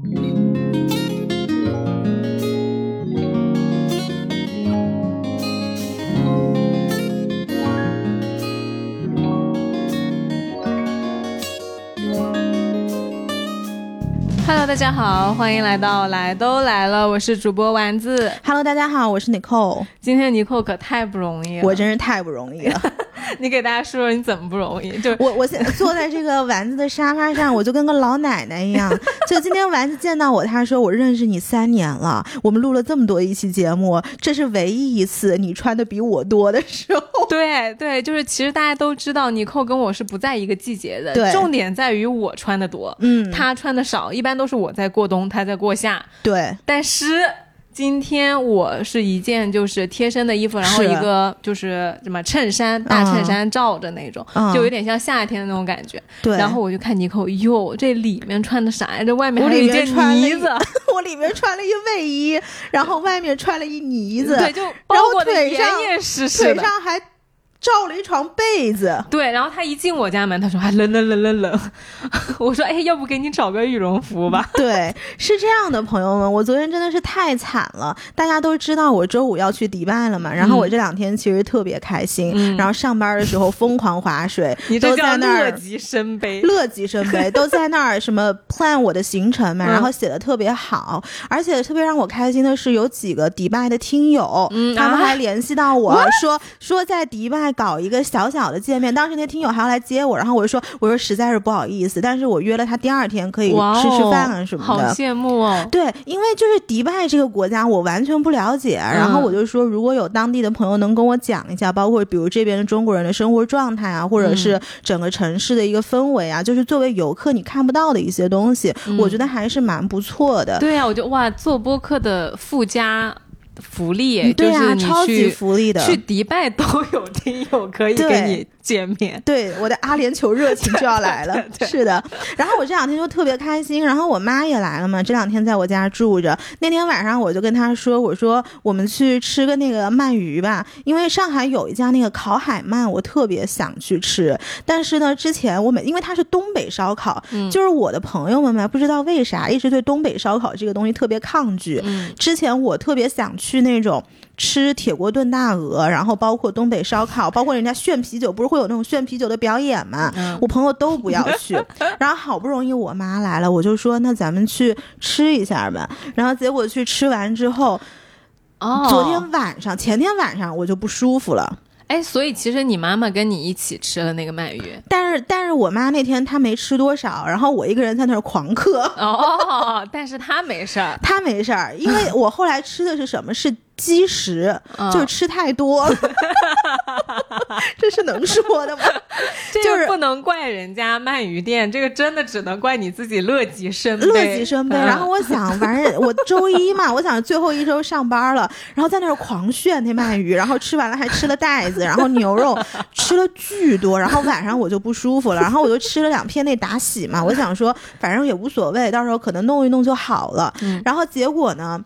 Hello，大家好，欢迎来到来都来了，我是主播丸子。Hello，大家好，我是 Nicole。今天 Nicole 可太不容易了，我真是太不容易了。你给大家说说你怎么不容易？就我我现在坐在这个丸子的沙发上，我就跟个老奶奶一样。就今天丸子见到我，他说我认识你三年了，我们录了这么多一期节目，这是唯一一次你穿的比我多的时候。对对，就是其实大家都知道，尼寇跟我是不在一个季节的，对重点在于我穿的多，嗯，他穿的少，一般都是我在过冬，他在过夏。对，但是今天我是一件就是贴身的衣服，然后一个就是什么衬衫，大衬衫罩着那种，嗯就有点像夏天的那种感觉。对。然后我就看妮蔻，哟，这里面穿的啥呀？这外面我里还有一件面穿了一呢子，我里面穿了一卫衣，然后外面穿了一呢子，对，就包裹的严腿上严实实的。腿上还罩了一床被子。对，然后他一进我家门，他说还冷冷冷冷冷。我说，哎，要不给你找个羽绒服吧？对，是这样的，朋友们，我昨天真的是太惨了。大家都知道我周五要去迪拜了嘛，然后我这两天其实特别开心，嗯然后上班的时候疯狂划水，你都在那儿。乐极生悲。乐极生悲，都在那儿什么 plan 我的行程嘛，嗯然后写的特别好，而且特别让我开心的是，有几个迪拜的听友，嗯他们啊还联系到我说说在迪拜搞一个小小的见面，当时那听友还要来接我，然后我就说我说实在是不好意思，但是我约了他第二天可以吃吃饭啊什么的，好羡慕哦。对，因为就是迪拜这个国家我完全不了解，然后我就说如果有当地的朋友能跟我讲一下，包括比如这边的中国人的生活状态啊，或者是整个城市的一个氛围啊，就是作为游客你看不到的一些东西，我觉得还是蛮不错的。对呀、我就哇，做播客的附加福利，嗯对啊，就是你超级去福利的。去迪拜都有听友可以给你见面。对，我的阿联酋热情就要来了，是的。然后我这两天就特别开心，然后我妈也来了嘛，这两天在我家住着。那天晚上我就跟她说，我说我们去吃个那个鳗鱼吧，因为上海有一家那个烤海鳗，我特别想去吃。但是呢，之前我每因为它是东北烧烤，嗯就是我的朋友们嘛，不知道为啥一直对东北烧烤这个东西特别抗拒。嗯之前我特别想去那种吃铁锅炖大鹅，然后包括东北烧烤，包括人家炫啤酒，不是会有那种炫啤酒的表演吗？嗯我朋友都不要去，然后好不容易我妈来了，我就说那咱们去吃一下吧。然后结果去吃完之后，哦，昨天晚上、前天晚上我就不舒服了。哎，所以其实你妈妈跟你一起吃了那个鳗鱼。但是，但是我妈那天她没吃多少，然后我一个人在那儿狂嗑，哦，但是她没事儿，她没事儿，因为我后来吃的是什么？是积食，嗯就是吃太多，这是能说的吗？就是不能怪人家鳗鱼店，这个真的只能怪你自己乐极生悲。乐极生悲。嗯然后我想，反正 我周一嘛，我想最后一周上班了，然后在那儿狂炫那鳗鱼，然后吃完了还吃了袋子，然后牛肉吃了巨多，然后晚上我就不舒服了，然后我就吃了两片那达喜嘛，我想说反正也无所谓，到时候可能弄一弄就好了。嗯然后结果呢？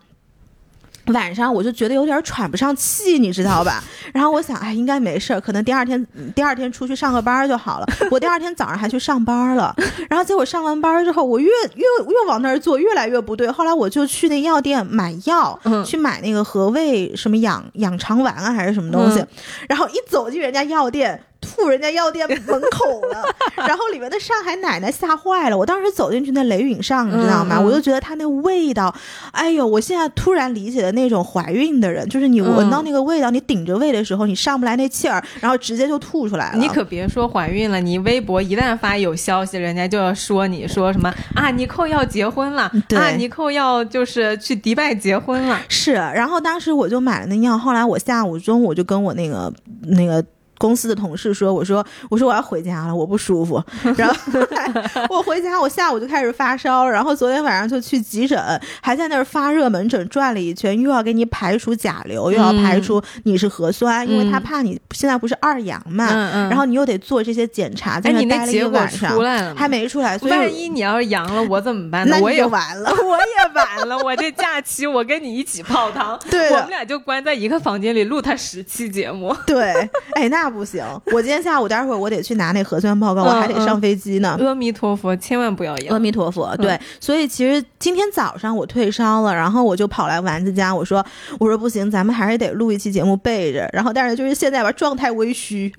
晚上我就觉得有点喘不上气，你知道吧？然后我想，哎，应该没事儿，可能第二天第二天出去上个班就好了。我第二天早上还去上班了，然后结果上完班之后，我越越越往那儿坐，越来越不对。后来我就去那药店买药，嗯去买那个和胃什么养养肠丸啊，还是什么东西。嗯然后一走进人家药店。吐人家药店门口了，然后里面的上海奶奶吓坏了。我当时走进去那雷允上，你知道吗？我就觉得它那味道，哎呦！我现在突然理解了那种怀孕的人，就是你闻到那个味道，你顶着胃的时候，你上不来那气儿，然后直接就吐出来了。你可别说怀孕了，你微博一旦发有消息，人家就要说你说什么啊，尼寇要结婚了，啊，尼寇要就是去迪拜结婚了。是，然后当时我就买了那药，后来我下午中午就跟我那个那个。公司的同事说：“我说我说我要回家了，我不舒服。然后 我回家，我下午就开始发烧，然后昨天晚上就去急诊，还在那儿发热门诊转了一圈，又要给你排除甲流，又要排除你是核酸，因为他怕你现在不是二阳嘛，然后你又得做这些检查，在那待了一那结果个晚上？还没出来，所以万一你要是阳了，我怎么办呢？那我也完了。我也完了，我这假期我跟你一起泡汤，对我们俩就关在一个房间里录他十期节目。对，哎，那不行，我今天下午待会儿我得去拿那核酸报告，我还得上飞机呢。阿弥陀佛，千万不要阳。阿弥陀佛，对，所以其实今天早上我退烧了，然后我就跑来丸子家，我说我说不行，咱们还是得录一期节目备着。然后但是就是现在吧，状态微虚。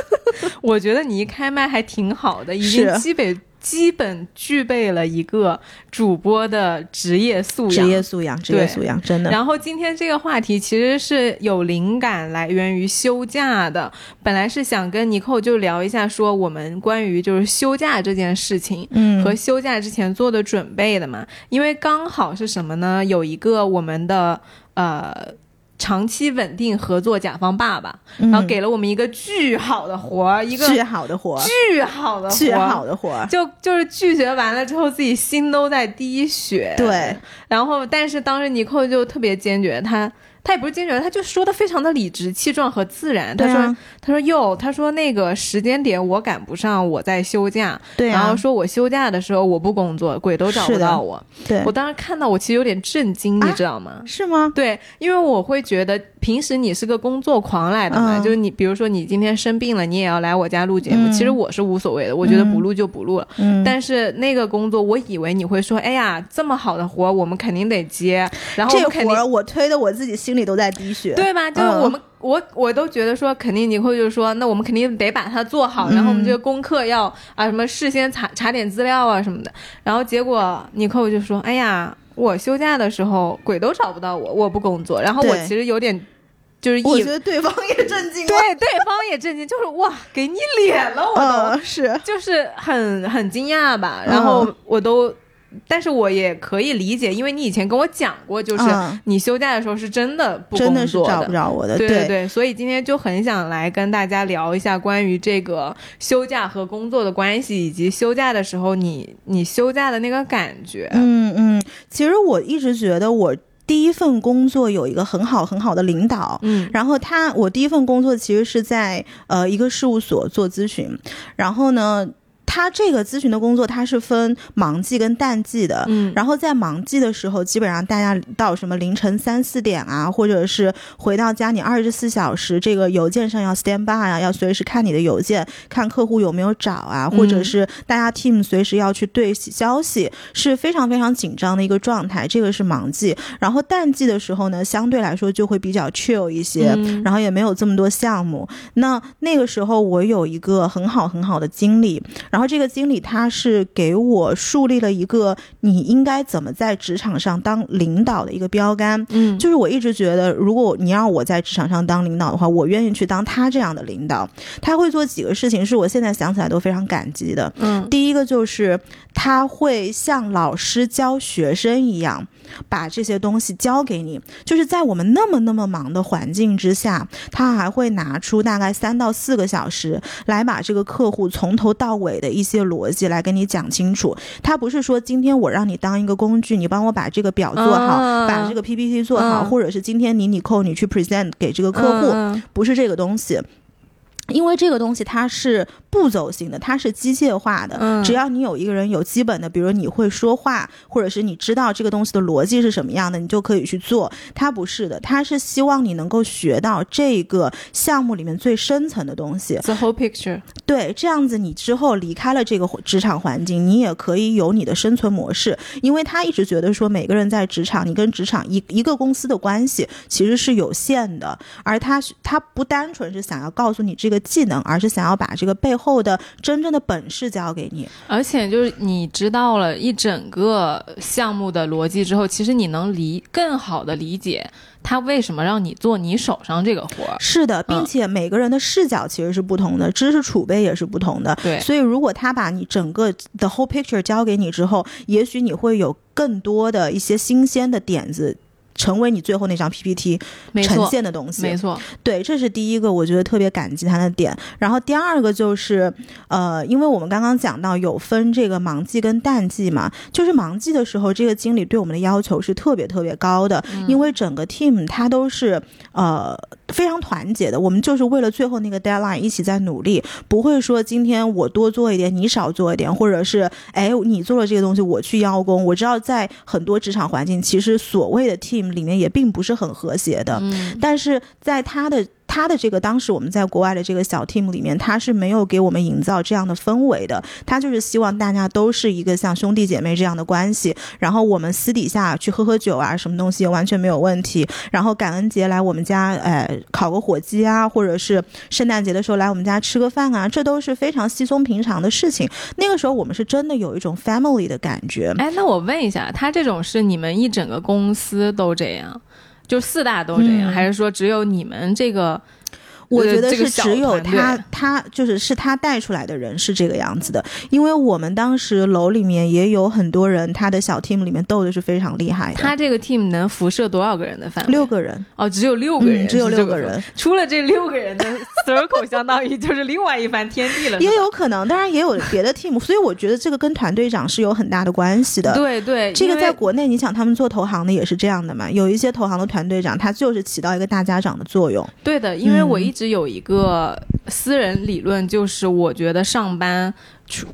我觉得你一开麦还挺好的，已经基本。基本具备了一个主播的职业素养，职业素养，职业素养，真的。然后今天这个话题其实是有灵感来源于休假的，本来是想跟尼寇就聊一下，说我们关于就是休假这件事情，嗯，和休假之前做的准备的嘛，因为刚好是什么呢？有一个我们的呃。长期稳定合作甲方爸爸，然后给了我们一个巨好的活儿，一个巨好的活儿，巨好的巨好的活儿，就就是拒绝完了之后，自己心都在滴血。对，然后但是当时尼寇就特别坚决，他。他也不是坚决，他就说的非常的理直气壮和自然。他说：“他说哟，他说那个时间点我赶不上，我在休假。对，然后说我休假的时候我不工作，鬼都找不到我。对，我当时看到我其实有点震惊，你知道吗？是吗？对，因为我会觉得平时你是个工作狂来的嘛，就是你比如说你今天生病了，你也要来我家录节目。其实我是无所谓的，我觉得不录就不录了。嗯，但是那个工作，我以为你会说，哎呀，这么好的活我们肯定得接。然后这活我推的我自己心里都在滴血。”对吧？就是我们，我我都觉得说，肯定尼克就是说，那我们肯定得把它做好，然后我们这个功课要啊什么事先查查点资料啊什么的。然后结果尼克就说：“哎呀，我休假的时候鬼都找不到我，我不工作。”然后我其实有点就是，我觉得对方也震惊，对，对方也震惊，就是哇，给你脸了，我都是，就是很很惊讶吧。然后我都。但是我也可以理解，因为你以前跟我讲过，就是你休假的时候是真的不真的。是找不着我的，对对。对，所以今天就很想来跟大家聊一下关于这个休假和工作的关系，以及休假的时候你你休假的那个感觉。嗯嗯，其实我一直觉得我第一份工作有一个很好很好的领导，嗯，然后他我第一份工作其实是在呃一个事务所做咨询，然后呢。他这个咨询的工作，他是分忙季跟淡季的。嗯，然后在忙季的时候，基本上大家到什么凌晨三四点啊，或者是回到家，你二十四小时这个邮件上要 stand by 啊，要随时看你的邮件，看客户有没有找啊，或者是大家 team 随时要去对消息，是非常非常紧张的一个状态。这个是忙季。然后淡季的时候呢，相对来说就会比较 chill 一些，然后也没有这么多项目。那那个时候我有一个很好很好的经历，然后。然后这个经理他是给我树立了一个你应该怎么在职场上当领导的一个标杆，嗯，就是我一直觉得，如果你让我在职场上当领导的话，我愿意去当他这样的领导。他会做几个事情，是我现在想起来都非常感激的。嗯，第一个就是他会像老师教学生一样。把这些东西交给你，就是在我们那么那么忙的环境之下，他还会拿出大概三到四个小时来把这个客户从头到尾的一些逻辑来跟你讲清楚。他不是说今天我让你当一个工具，你帮我把这个表做好，把这个 PPT 做好，或者是今天你你扣你去 present 给这个客户，不是这个东西。因为这个东西它是步骤性的，它是机械化的。嗯，只要你有一个人有基本的，比如你会说话，或者是你知道这个东西的逻辑是什么样的，你就可以去做。它不是的，它是希望你能够学到这个项目里面最深层的东西。The whole picture。对，这样子你之后离开了这个职场环境，你也可以有你的生存模式。因为他一直觉得说，每个人在职场，你跟职场一一个公司的关系其实是有限的，而他他不单纯是想要告诉你这个。技能，而是想要把这个背后的真正的本事教给你。而且就是你知道了一整个项目的逻辑之后，其实你能理更好的理解他为什么让你做你手上这个活儿。是的，并且每个人的视角其实是不同的，知识储备也是不同的。对，所以如果他把你整个的 whole picture 交给你之后，也许你会有更多的一些新鲜的点子。成为你最后那张 PPT 呈现的东西，没错，对，这是第一个，我觉得特别感激他的点。然后第二个就是，呃，因为我们刚刚讲到有分这个忙季跟淡季嘛，就是忙季的时候，这个经理对我们的要求是特别特别高的，因为整个 team 他都是呃非常团结的，我们就是为了最后那个 deadline 一起在努力，不会说今天我多做一点，你少做一点，或者是哎你做了这个东西我去邀功。我知道在很多职场环境，其实所谓的 team。里面也并不是很和谐的，但是在他的他的这个当时我们在国外的这个小 team 里面，他是没有给我们营造这样的氛围的。他就是希望大家都是一个像兄弟姐妹这样的关系，然后我们私底下去喝喝酒啊，什么东西完全没有问题。然后感恩节来我们家，呃，烤个火鸡啊，或者是圣诞节的时候来我们家吃个饭啊，这都是非常稀松平常的事情。那个时候我们是真的有一种 family 的感觉。哎，那我问一下，他这种是你们一整个公司都这样？就四大都这样，还是说只有你们这个？我觉得是只有他，他就是是他带出来的人是这个样子的。因为我们当时楼里面也有很多人，他的小 team 里面斗的是非常厉害的。他这个 team 能辐射多少个人的范围？六个人哦，只有六个人，只有六个人。除了这六个人的 circle，相当于就是另外一番天地了。也有可能，当然也有别的 team。所以我觉得这个跟团队长是有很大的关系的。对对，这个在国内，你想他们做投行的也是这样的嘛？有一些投行的团队长，他就是起到一个大家长的作用。对的，因为我一直有一个。私人理论就是，我觉得上班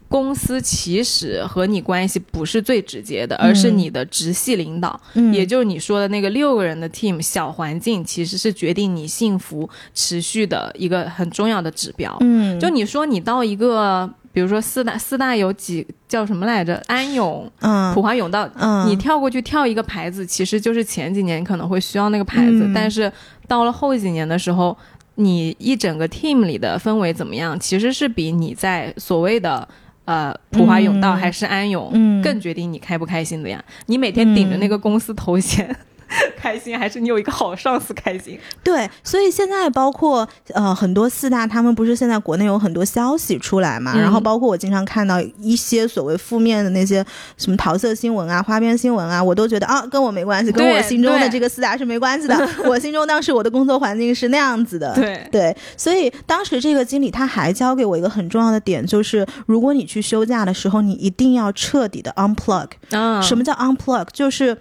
公司其实和你关系不是最直接的，而是你的直系领导，也就是你说的那个六个人的 team 小环境，其实是决定你幸福持续的一个很重要的指标。嗯，就你说你到一个，比如说四大四大有几叫什么来着？安永、嗯，普华永道，嗯，你跳过去跳一个牌子，其实就是前几年可能会需要那个牌子，但是到了后几年的时候。你一整个 team 里的氛围怎么样？其实是比你在所谓的呃普华永道还是安永更决定你开不开心的呀。你每天顶着那个公司头衔。开心还是你有一个好上司开心？对，所以现在包括呃很多四大，他们不是现在国内有很多消息出来嘛？然后包括我经常看到一些所谓负面的那些什么桃色新闻啊、花边新闻啊，我都觉得啊跟我没关系，跟我心中的这个四大是没关系的。我心中当时我的工作环境是那样子的。对对，所以当时这个经理他还教给我一个很重要的点，就是如果你去休假的时候，你一定要彻底的 unplug。啊，什么叫 unplug？就是。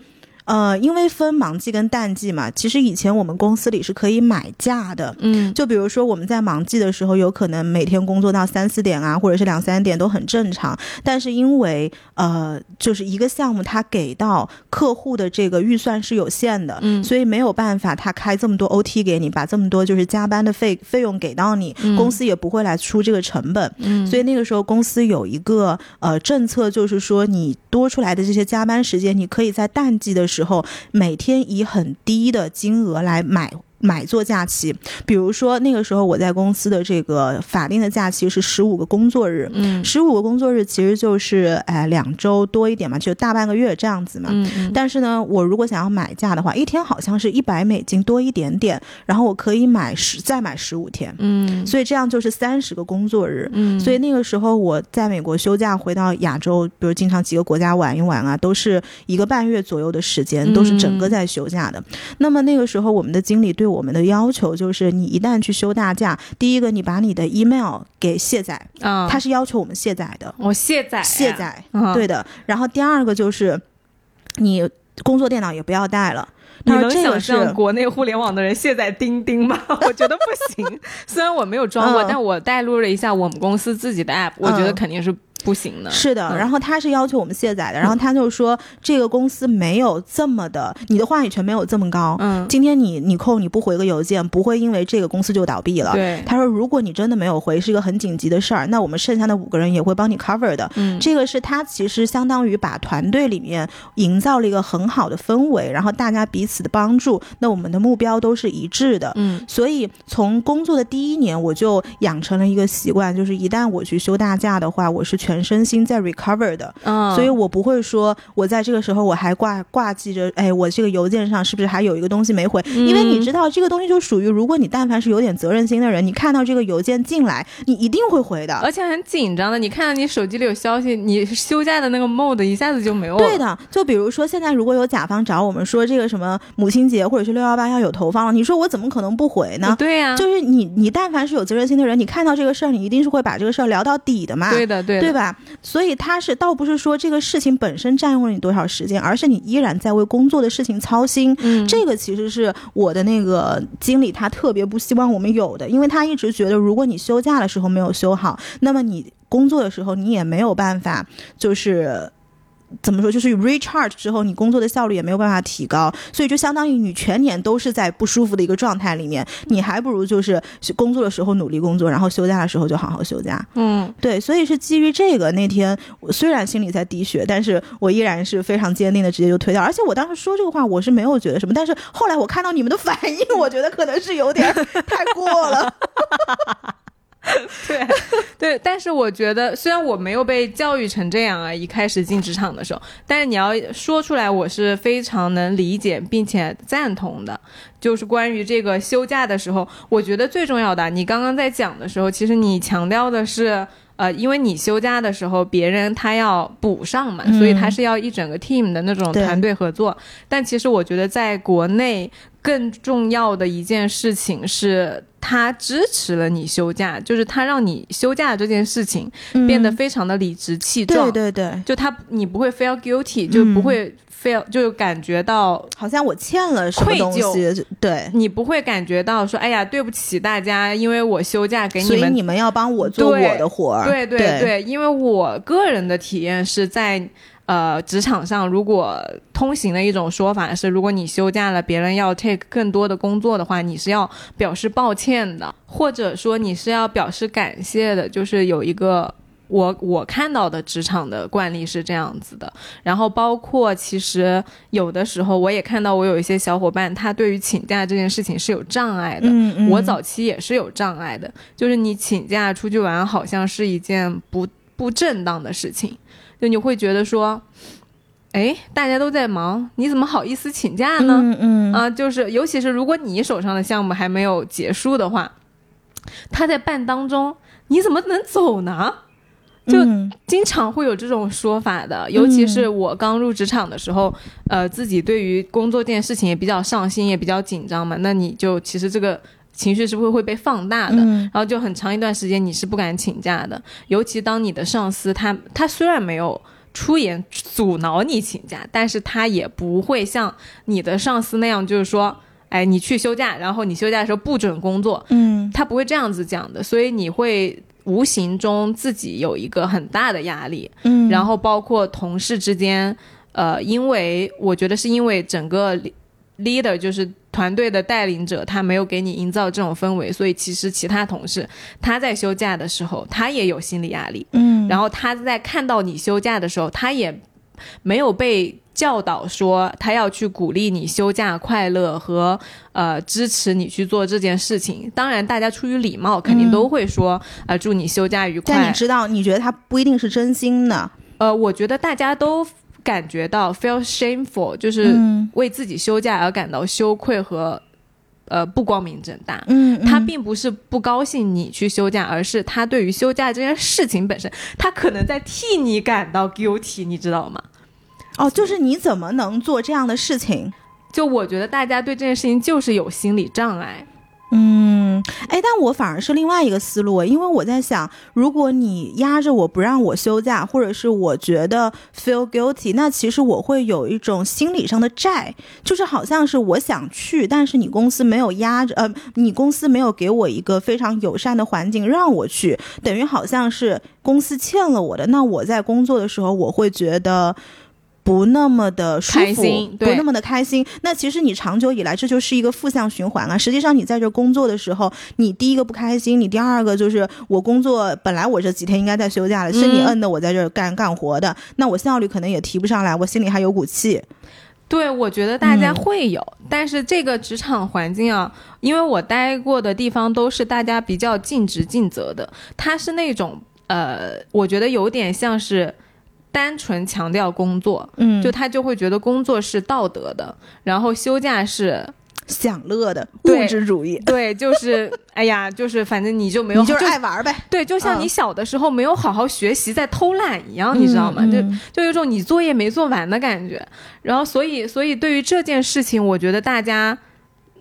呃，因为分忙季跟淡季嘛，其实以前我们公司里是可以买假的，嗯，就比如说我们在忙季的时候，有可能每天工作到三四点啊，或者是两三点都很正常。但是因为呃，就是一个项目它给到客户的这个预算是有限的，嗯，所以没有办法他开这么多 OT 给你，把这么多就是加班的费费用给到你，公司也不会来出这个成本，嗯，所以那个时候公司有一个呃政策，就是说你多出来的这些加班时间，你可以在淡季的时候时候每天以很低的金额来买。买做假期，比如说那个时候我在公司的这个法定的假期是十五个工作日，嗯，十五个工作日其实就是哎两周多一点嘛，就大半个月这样子嘛，嗯，但是呢，我如果想要买假的话，一天好像是一百美金多一点点，然后我可以买十再买十五天，嗯，所以这样就是三十个工作日，嗯，所以那个时候我在美国休假回到亚洲，比如经常几个国家玩一玩啊，都是一个半月左右的时间，都是整个在休假的。那么那个时候我们的经理对我们的要求就是，你一旦去休大假，第一个你把你的 email 给卸载啊，他是要求我们卸载的。我卸载，卸载，对的。然后第二个就是，你工作电脑也不要带了。你能想象国内互联网的人卸载钉钉吗？我觉得不行。虽然我没有装过，但我带入了一下我们公司自己的 app，我觉得肯定是。不行的，是的。然后他是要求我们卸载的，然后他就说这个公司没有这么的，你的话语权没有这么高。嗯，今天你你扣你不回个邮件，不会因为这个公司就倒闭了。对，他说如果你真的没有回，是一个很紧急的事儿，那我们剩下的五个人也会帮你 cover 的。嗯，这个是他其实相当于把团队里面营造了一个很好的氛围，然后大家彼此的帮助，那我们的目标都是一致的。嗯，所以从工作的第一年我就养成了一个习惯，就是一旦我去休大假的话，我是全身心在。recover 的，所以我不会说，我在这个时候我还挂挂记着，哎，我这个邮件上是不是还有一个东西没回？因为你知道，这个东西就属于，如果你但凡是有点责任心的人，你看到这个邮件进来，你一定会回的，而且很紧张的。你看到你手机里有消息，你休假的那个 mode 一下子就没有了。对的，就比如说现在如果有甲方找我们说这个什么母亲节或者是六幺八要有投放了，你说我怎么可能不回呢？对呀，就是你你但凡是有责任心的人，你看到这个事儿，你一定是会把这个事儿聊到底的嘛。对的，对，对吧？所以他是倒不是说这个事情本身占用了你多少时间，而是你依然在为工作的事情操心。嗯，这个其实是我的那个经理，他特别不希望我们有的，因为他一直觉得，如果你休假的时候没有休好，那么你工作的时候你也没有办法，就是。怎么说，就是 recharge 之后，你工作的效率也没有办法提高，所以就相当于你全年都是在不舒服的一个状态里面，你还不如就是工作的时候努力工作，然后休假的时候就好好休假。嗯，对，所以是基于这个，那天我虽然心里在滴血，但是我依然是非常坚定的直接就推掉，而且我当时说这个话，我是没有觉得什么，但是后来我看到你们的反应，我觉得可能是有点太过了。对，对，但是我觉得，虽然我没有被教育成这样啊，一开始进职场的时候，但是你要说出来，我是非常能理解并且赞同的。就是关于这个休假的时候，我觉得最重要的，你刚刚在讲的时候，其实你强调的是，呃，因为你休假的时候，别人他要补上嘛，所以他是要一整个 team 的那种团队合作。但其实我觉得，在国内更重要的一件事情是。他支持了你休假，就是他让你休假这件事情变得非常的理直气壮。对对对，就他你不会 feel guilty，就不会 feel 就感觉到好像我欠了什么东西。对，你不会感觉到说哎呀对不起大家，因为我休假给你们，所以你们要帮我做我的活儿。对对对，因为我个人的体验是在。呃，职场上如果通行的一种说法是，如果你休假了，别人要 take 更多的工作的话，你是要表示抱歉的，或者说你是要表示感谢的。就是有一个我我看到的职场的惯例是这样子的。然后包括其实有的时候我也看到我有一些小伙伴，他对于请假这件事情是有障碍的。嗯嗯。我早期也是有障碍的，就是你请假出去玩，好像是一件不不正当的事情。就你会觉得说，哎，大家都在忙，你怎么好意思请假呢？嗯嗯啊，就是尤其是如果你手上的项目还没有结束的话，他在办当中，你怎么能走呢？就经常会有这种说法的。尤其是我刚入职场的时候，呃，自己对于工作这件事情也比较上心，也比较紧张嘛。那你就其实这个。情绪是不是会被放大的？然后就很长一段时间你是不敢请假的，尤其当你的上司他他虽然没有出言阻挠你请假，但是他也不会像你的上司那样，就是说，哎，你去休假，然后你休假的时候不准工作，嗯，他不会这样子讲的，所以你会无形中自己有一个很大的压力，嗯，然后包括同事之间，呃，因为我觉得是因为整个。leader 就是团队的带领者，他没有给你营造这种氛围，所以其实其他同事他在休假的时候，他也有心理压力。嗯，然后他在看到你休假的时候，他也没有被教导说他要去鼓励你休假快乐和呃支持你去做这件事情。当然，大家出于礼貌，肯定都会说啊祝你休假愉快。但你知道，你觉得他不一定是真心的。呃，我觉得大家都。感觉到 feel shameful，就是为自己休假而感到羞愧和呃不光明正大。嗯，他并不是不高兴你去休假，而是他对于休假这件事情本身，他可能在替你感到 guilty，你知道吗？哦，就是你怎么能做这样的事情？就我觉得大家对这件事情就是有心理障碍。嗯，哎，但我反而是另外一个思路，因为我在想，如果你压着我不让我休假，或者是我觉得 feel guilty，那其实我会有一种心理上的债，就是好像是我想去，但是你公司没有压着，呃，你公司没有给我一个非常友善的环境让我去，等于好像是公司欠了我的。那我在工作的时候，我会觉得。不那么的舒服，不那么的开心。那其实你长久以来这就是一个负向循环啊。实际上你在这工作的时候，你第一个不开心，你第二个就是我工作本来我这几天应该在休假了，是你摁的我在这干干活的，那我效率可能也提不上来，我心里还有股气。对，我觉得大家会有，但是这个职场环境啊，因为我待过的地方都是大家比较尽职尽责的，它是那种呃，我觉得有点像是。单纯强调工作，嗯，就他就会觉得工作是道德的，然后休假是享乐的物质主义，对，就是 哎呀，就是反正你就没有，你就是爱玩呗，对，就像你小的时候没有好好学习在偷懒一样，你知道吗？就就有种你作业没做完的感觉。然后，所以，所以对于这件事情，我觉得大家，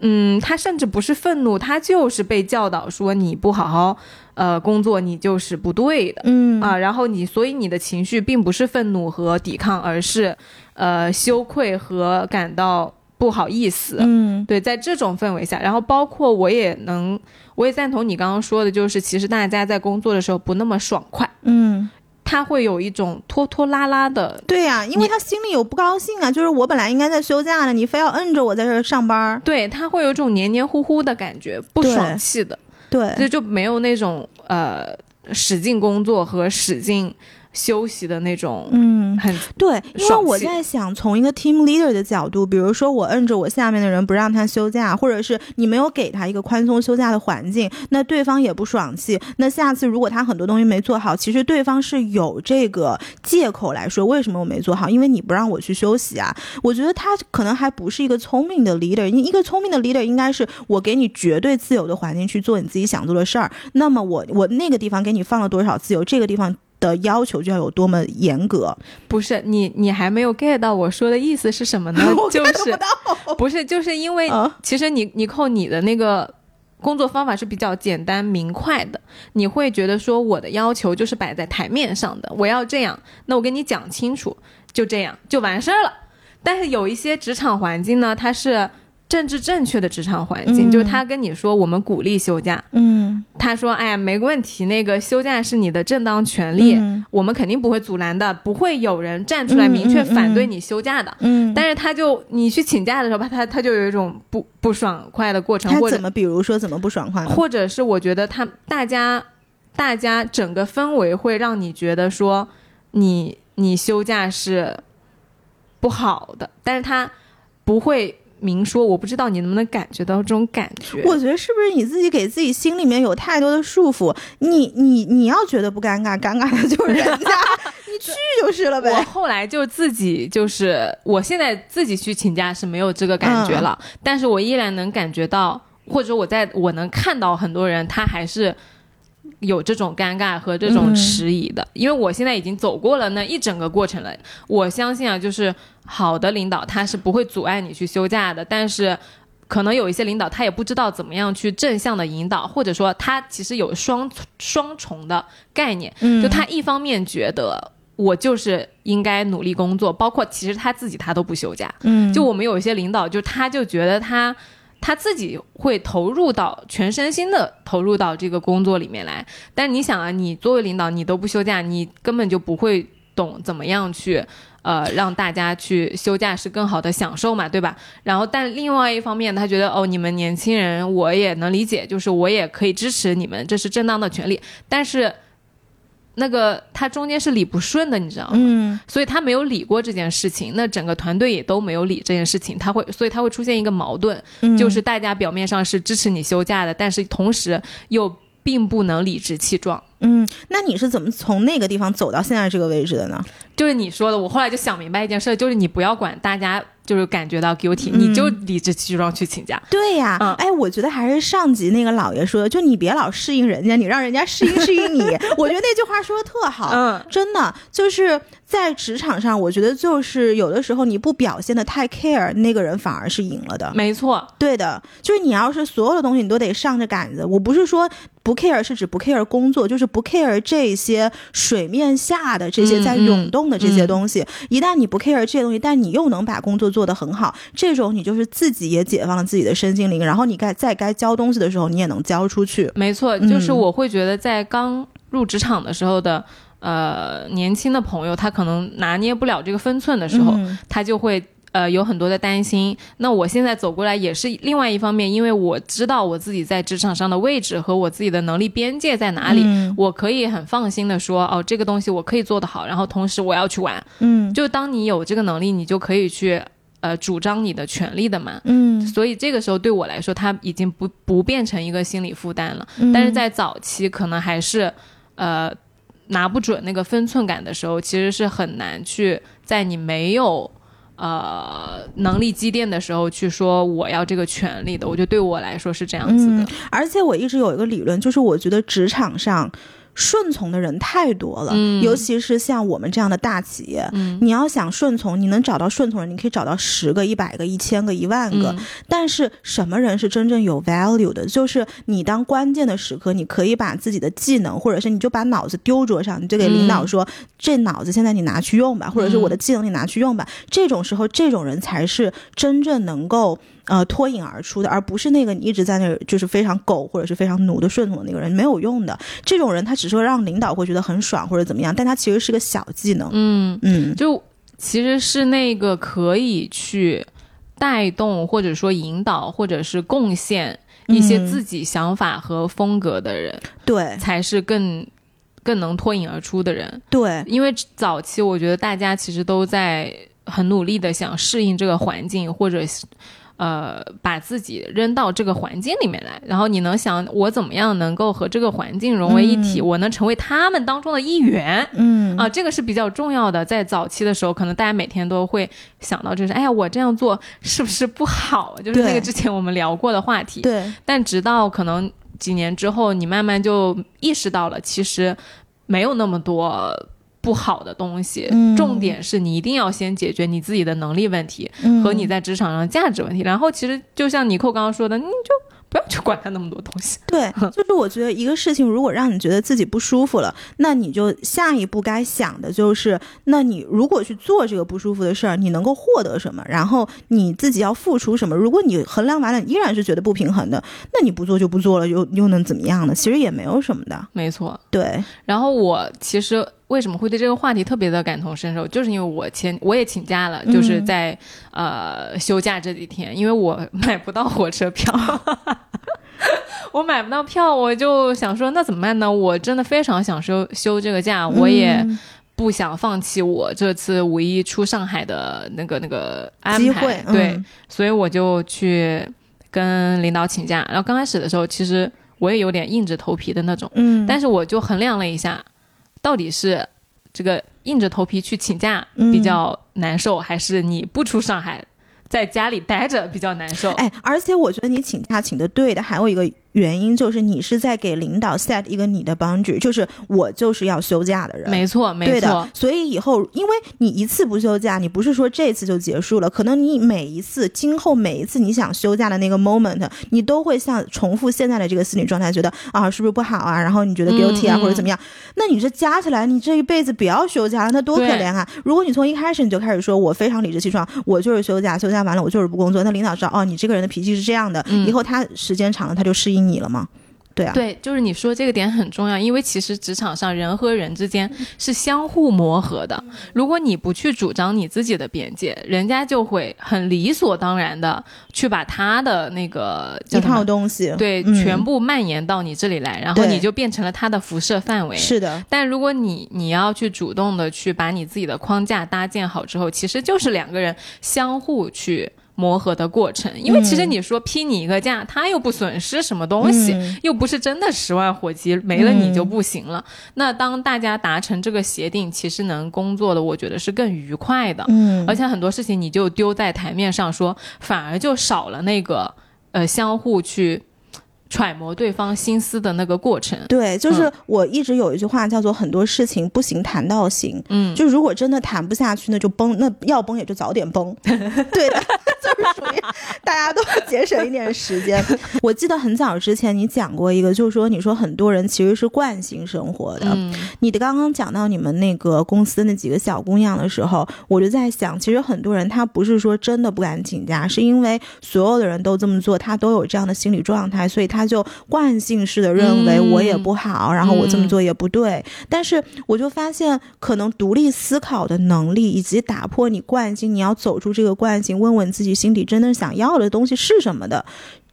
嗯，他甚至不是愤怒，他就是被教导说你不好好。呃，工作你就是不对的，嗯啊，然后你，所以你的情绪并不是愤怒和抵抗，而是，呃，羞愧和感到不好意思，嗯，对，在这种氛围下，然后包括我也能，我也赞同你刚刚说的，就是其实大家在工作的时候不那么爽快，嗯。他会有一种拖拖拉拉的。对呀、因为他心里有不高兴啊，就是我本来应该在休假的，你非要摁着我在这儿上班儿，对他会有一种黏黏糊糊的感觉，不爽气的，对，所以就没有那种呃使劲工作和使劲休息的那种嗯，很对，因为我在想，从一个 team leader 的角度，比如说我摁着我下面的人不让他休假，或者是你没有给他一个宽松休假的环境，那对方也不爽气。那下次如果他很多东西没做好，其实对方是有这个借口来说为什么我没做好，因为你不让我去休息啊。我觉得他可能还不是一个聪明的 leader，一个聪明的 leader 应该是我给你绝对自由的环境去做你自己想做的事儿。那么我我那个地方给你放了多少自由，这个地方。的要求就要有多么严格，不是你你还没有 get 到我说的意思是什么呢？我就是不到不是就是因为啊其实你你扣你的那个工作方法是比较简单明快的，你会觉得说我的要求就是摆在台面上的，我要这样，那我跟你讲清楚，就这样就完事儿了。但是有一些职场环境呢，它是政治正确的职场环境，嗯。就是他跟你说我们鼓励休假，嗯，他说哎呀没问题，那个休假是你的正当权利，嗯。我们肯定不会阻拦的，不会有人站出来明确反对你休假的。嗯，但是他就你去请假的时候吧，他他就有一种不不爽快的过程，或者他怎么，比如说怎么不爽快？或者是我觉得他大家大家整个氛围会让你觉得说你你休假是不好的，但是他不会明说，我不知道你能不能感觉到这种感觉。我觉得是不是你自己给自己心里面有太多的束缚？你你你要觉得不尴尬，尴尬的就是人家，你去就是了呗我。后来就自己就是，我现在自己去请假是没有这个感觉了，但是我依然能感觉到，或者我在我能看到很多人他还是有这种尴尬和这种嗯迟疑的，因为我现在已经走过了那一整个过程了。我相信啊，就是好的领导他是不会阻碍你去休假的，但是。可能有一些领导他也不知道怎么样去正向的引导，或者说他其实有双双重的概念，嗯就他一方面觉得我就是应该努力工作，包括其实他自己他都不休假。嗯就我们有一些领导，就他就觉得他他自己会投入到全身心的投入到这个工作里面来。但你想啊，你作为领导，你都不休假，你根本就不会懂怎么样去。呃，让大家去休假是更好的享受嘛，对吧？然后，但另外一方面，他觉得哦，你们年轻人，我也能理解，就是我也可以支持你们，这是正当的权利。但是，那个他中间是理不顺的，你知道吗？嗯所以他没有理过这件事情，那整个团队也都没有理这件事情，他会，所以他会出现一个矛盾，嗯就是大家表面上是支持你休假的，但是同时又并不能理直气壮。嗯，那你是怎么从那个地方走到现在这个位置的呢？就是你说的，我后来就想明白一件事，就是你不要管大家就是感觉到 guilty，、嗯你就理直气壮去请假。对呀，嗯哎，我觉得还是上级那个老爷说的，就你别老适应人家，你让人家适应适应你。我觉得那句话说的特好，嗯，真的就是在职场上，我觉得就是有的时候你不表现的太 care，那个人反而是赢了的。没错，对的，就是你要是所有的东西你都得上着杆子，我不是说不 care 是指不 care 工作，就是不 care 这些水面下的这些嗯在嗯涌动的这些嗯东西。一旦你不 care 这些东西，但你又能把工作做得很好，这种你就是自己也解放了自己的身心灵，然后你该在该交东西的时候，你也能交出去。没错，嗯就是我会觉得在刚入职场的时候的。呃，年轻的朋友他可能拿捏不了这个分寸的时候，嗯他就会呃有很多的担心。那我现在走过来也是另外一方面，因为我知道我自己在职场上的位置和我自己的能力边界在哪里，嗯我可以很放心的说，哦，这个东西我可以做得好，然后同时我要去玩。嗯就当你有这个能力，你就可以去呃主张你的权利的嘛。嗯所以这个时候对我来说，它已经不不变成一个心理负担了。嗯，但是在早期可能还是呃拿不准那个分寸感的时候，其实是很难去在你没有呃能力积淀的时候去说我要这个权利的。我觉得对我来说是这样子的。而且我一直有一个理论，就是我觉得职场上顺从的人太多了，嗯尤其是像我们这样的大企业。嗯你要想顺从，你能找到顺从人，你可以找到十个、一百个、一千个、一万个。嗯但是什么人是真正有 value 的？就是你当关键的时刻，你可以把自己的技能，或者是你就把脑子丢桌上，你就给领导说：“这脑子现在你拿去用吧，或者是我的技能你拿去用吧。这种时候，这种人才是真正能够。呃脱颖而出的，而不是那个你一直在那儿就是非常狗或者是非常奴的顺从的那个人，没有用的。这种人他只是会让领导会觉得很爽或者怎么样，但他其实是个小技能。嗯，嗯，就其实是那个可以去带动或者说引导或者是贡献一些嗯自己想法和风格的人，对才是更更能脱颖而出的人。对，因为早期我觉得大家其实都在很努力的想适应这个环境，或者是呃把自己扔到这个环境里面来。然后你能想我怎么样能够和这个环境融为一体，我能成为他们当中的一员。嗯啊，这个是比较重要的。在早期的时候，可能大家每天都会想到，就是哎呀，我这样做是不是不好？就是那个之前我们聊过的话题。对，但直到可能几年之后，你慢慢就意识到了，其实没有那么多不好的东西。嗯重点是你一定要先解决你自己的能力问题嗯和你在职场上的价值问题。然后，其实就像尼寇刚刚说的，你就不要去管他那么多东西。对，就是我觉得一个事情如果让你觉得自己不舒服了，那你就下一步该想的就是，那你如果去做这个不舒服的事儿，你能够获得什么？然后你自己要付出什么？如果你衡量完了依然是觉得不平衡的，那你不做就不做了，又又能怎么样呢？其实也没有什么的。没错。对，然后我其实为什么会对这个话题特别的感同身受，就是因为我前我也请假了，就是嗯在、呃休假这几天，因为我买不到火车票。我买不到票，我就想说，那怎么办呢？我真的非常想休休这个假，我也嗯不想放弃我这次五一出上海的那个那个安排。机会，，对，嗯所以我就去跟领导请假。然后刚开始的时候，其实我也有点硬着头皮的那种，嗯，但是我就衡量了一下，到底是这个硬着头皮去请假嗯比较难受，还是你不出上海，在家里待着比较难受？哎，而且我觉得你请假请的对的，还有一个原因就是你是在给领导 set 一个你的 boundary，就是我就是要休假的人。没错，没对的错，，所以以后因为你一次不休假，你不是说这次就结束了，可能你每一次今后每一次你想休假的那个 moment，你都会像重复现在的这个心理状态，觉得啊是不是不好啊，然后你觉得 guilty 啊、或者怎么样，那你这加起来，你这一辈子不要休假了，那多可怜啊！如果你从一开始你就开始说我非常理直气壮，我就是休假，休假完了我就是不工作，那领导知道哦你这个人的脾气是这样的，嗯。以后他时间长了他就适应你了吗？对啊，对，就是你说这个点很重要，因为其实职场上人和人之间是相互磨合的。如果你不去主张你自己的边界，人家就会很理所当然的去把他的那个一套东西，对、嗯全部蔓延到你这里来，然后你就变成了他的辐射范围。是的，但如果你你要去主动的去把你自己的框架搭建好之后，其实就是两个人相互去磨合的过程。因为其实你说批你一个价，他又不损失什么东西，嗯又不是真的十万火急没了你就不行了。那当大家达成这个协定，其实能工作的，我觉得是更愉快的。嗯，而且很多事情你就丢在台面上说，反而就少了那个呃相互去揣摩对方心思的那个过程。对，就是我一直有一句话叫做“很多事情不行谈到行”，嗯，就如果真的谈不下去，那就崩，那要崩也就早点崩。对的，就是属于大家都节省一点时间。我记得很早之前你讲过一个，就是说你说很多人其实是惯性生活的。嗯你的刚刚讲到你们那个公司那几个小姑娘的时候，我就在想，其实很多人他不是说真的不敢请假，是因为所有的人都这么做，他都有这样的心理状态，所以他就惯性式的认为嗯我也不好，然后我这么做也不对。但是我就发现，可能独立思考的能力以及打破你惯性，你要走出这个惯性，问问自己心底真正想要的东西是什么的。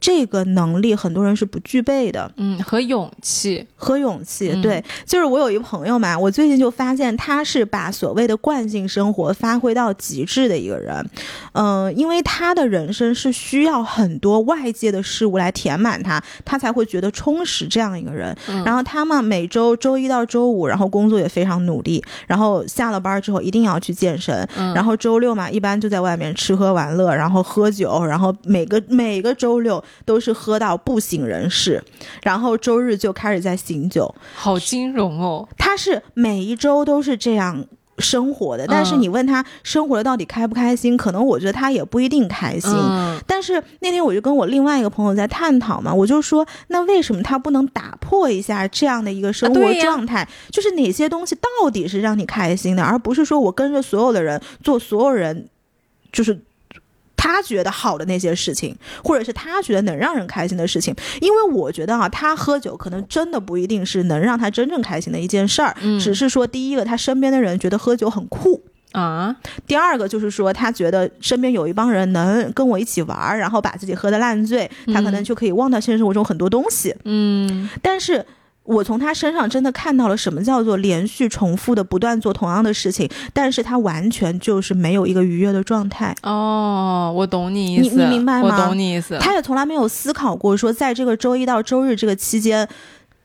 这个能力很多人是不具备的，嗯，和勇气，和勇气。嗯对，就是我有一朋友嘛，我最近就发现他是把所谓的惯性生活发挥到极致的一个人。嗯、因为他的人生是需要很多外界的事物来填满他，他才会觉得充实。这样一个人，嗯然后他嘛，每周周一到周五，然后工作也非常努力，然后下了班之后一定要去健身，嗯然后周六嘛，一般就在外面吃喝玩乐，然后喝酒，然后每个每个周六都是喝到不省人事，然后周日就开始在醒酒。好金融哦，他是每一周都是这样。生活的，但是嗯你问他生活的到底开不开心，可能我觉得他也不一定开心。嗯但是那天我就跟我另外一个朋友在探讨嘛，我就说，那为什么他不能打破一下这样的一个生活状态？就是哪些东西到底是让你开心的，而不是说我跟着所有的人做所有人就是他觉得好的那些事情，或者是他觉得能让人开心的事情。因为我觉得啊，他喝酒可能真的不一定是能让他真正开心的一件事儿，嗯只是说第一个他身边的人觉得喝酒很酷。啊，第二个就是说，他觉得身边有一帮人能跟我一起玩儿，然后把自己喝得烂醉，他可能就可以忘掉现实生活中很多东西。嗯但是我从他身上真的看到了什么叫做连续重复的不断做同样的事情，但是他完全就是没有一个愉悦的状态。哦，我懂你意思，你你明白吗我懂你意思。他也从来没有思考过说，在这个周一到周日这个期间，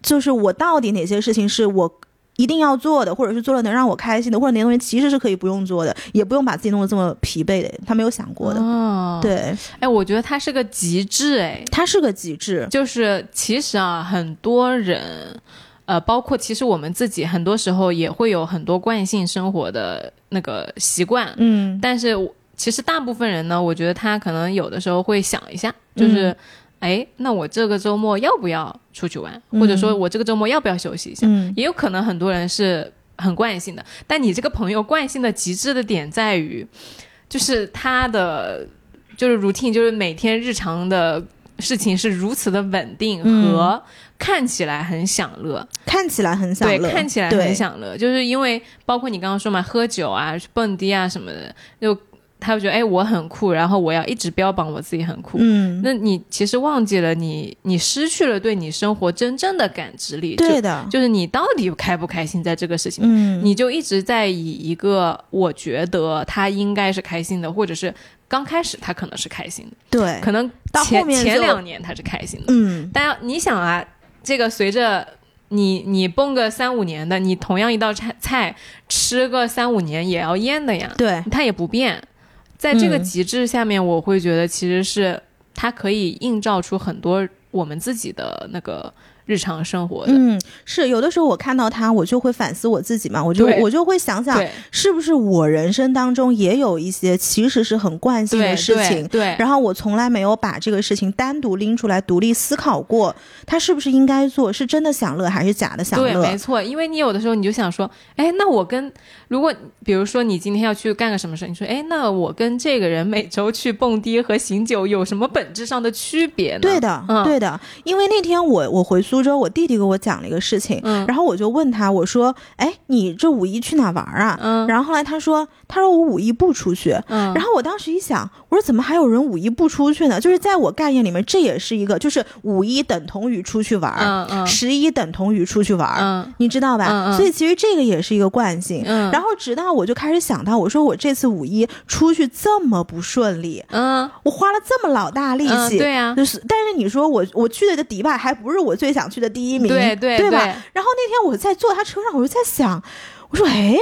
就是我到底哪些事情是我。一定要做的，或者是做了能让我开心的，或者那些东西其实是可以不用做的，也不用把自己弄得这么疲惫的。他没有想过的，哦，，对，哎，我觉得他是个极致，哎，他是个极致，就是其实啊，很多人，呃，包括其实我们自己，很多时候也会有很多惯性生活的那个习惯，嗯。但是其实大部分人呢，我觉得他可能有的时候会想一下，就是，嗯哎、那我这个周末要不要出去玩，或者说我这个周末要不要休息一下？嗯。也有可能很多人是很惯性的，但你这个朋友惯性的极致的点在于，就是他的就是 routine，就是每天日常的事情是如此的稳定嗯。和看起来很享乐，看起来很享对，乐，看起来很享乐，就是因为包括你刚刚说嘛，喝酒啊、去蹦迪啊什么的，就他会觉得哎我很酷，然后我要一直标榜我自己很酷。嗯，那你其实忘记了你，你失去了对你生活真正的感知力，对的，就是你到底开不开心在这个事情，嗯，你就一直在以一个我觉得他应该是开心的，或者是刚开始他可能是开心的，对，可能到后面前两年他是开心的，嗯，但要你想啊，这个随着你你蹦个三五年的，你同样一道菜菜吃个三五年也要厌的呀，对，它也不变。在这个嗯。极致下面，我会觉得其实是它可以映照出很多我们自己的那个日常生活的。嗯，是有的时候我看到他，我就会反思我自己嘛，我就我就会想想，是不是我人生当中也有一些其实是很惯性的事情。对，对然后我从来没有把这个事情单独拎出来独立思考过，他是不是应该做，是真的享乐还是假的享对，乐？没错，因为你有的时候你就想说，哎，那我跟如果比如说你今天要去干个什么事，你说，哎，那我跟这个人每周去蹦迪和醒酒有什么本质上的区别呢？对的，嗯对的，因为那天我我回苏州，我弟弟给我讲了一个事情，嗯然后我就问他，我说，哎，你这五一去哪玩啊？嗯然后后来他说，他说我五一不出去。嗯，然后我当时一想，我说怎么还有人五一不出去呢？就是在我概念里面，这也是一个，就是五一等同于出去玩，十一等同于出去玩，嗯你知道吧？所以其实这个也是一个惯性。嗯，然后直到我就开始想到，我说我这次五一出去这么不顺利，嗯我花了这么老大力嗯，气，对呀、就是，但是你说我我去的迪拜还不是我最想去的第一名，对对对吧？然后那天我在坐他车上，我就在想，我说，哎。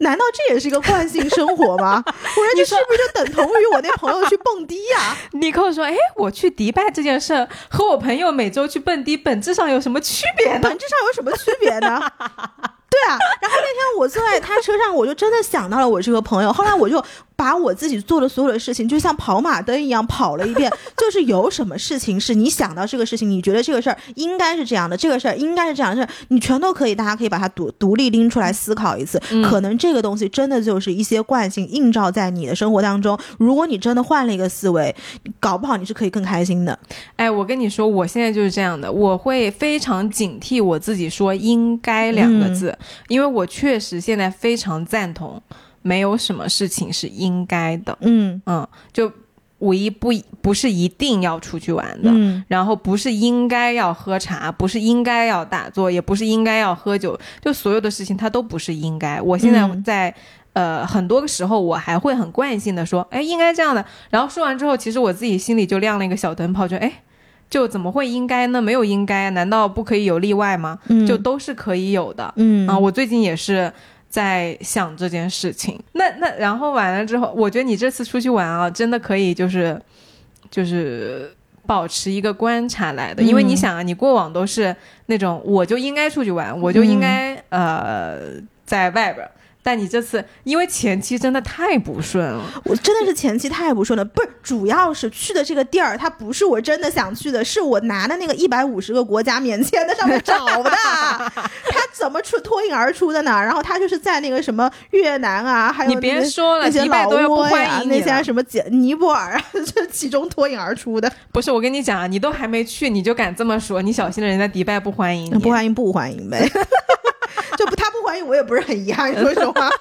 难道这也是一个惯性生活吗？我说这是不是就等同于我那朋友去蹦迪呀、你跟我说，哎，我去迪拜这件事和我朋友每周去蹦迪本质上有什么区别呢？本质上有什么区别呢？对啊，然后那天我坐在他车上，我就真的想到了我这个朋友。后来我就把我自己做的所有的事情，就像跑马灯一样跑了一遍。就是有什么事情是你想到这个事情，你觉得这个事儿应该是这样的，这个事儿应该是这样的事儿，你全都可以，大家可以把它独独立拎出来思考一次。嗯可能这个东西真的就是一些惯性映照在你的生活当中。如果你真的换了一个思维，搞不好你是可以更开心的。哎，我跟你说，我现在就是这样的，我会非常警惕我自己说“应该”两个字，因为我确实现在非常赞同，没有什么事情是应该的。嗯嗯，就五一不不是一定要出去玩的。嗯然后不是应该要喝茶，不是应该要打坐，也不是应该要喝酒，就所有的事情它都不是应该。我现在嗯在、呃很多个时候，我还会很惯性的说，哎，应该这样的。然后说完之后，其实我自己心里就亮了一个小灯泡，就哎，就怎么会应该呢？没有应该，难道不可以有例外吗？嗯，就都是可以有的。嗯啊，我最近也是在想这件事情。那那然后完了之后，我觉得你这次出去玩啊，真的可以就是就是保持一个观察来的，因为你嗯想啊，你过往都是那种我就应该出去玩，我就应该、呃在外边儿。但你这次因为前期真的太不顺了，我真的是前期太不顺了，不是，主要是去的这个地儿，它不是我真的想去的，是我拿的那个一百五十个国家免签的上面找的，它怎么出脱颖而出的呢？然后它就是在那个什么越南啊，还有你别说了，那些迪拜老都要不挝呀欢，迎。那些什么杰尼泊尔啊，这其中脱颖而出的，不是我跟你讲啊，你都还没去，你就敢这么说，你小心了，人家迪拜不欢迎你。不欢迎不欢迎呗。就不他不怀孕我也不是很遗憾，说实话。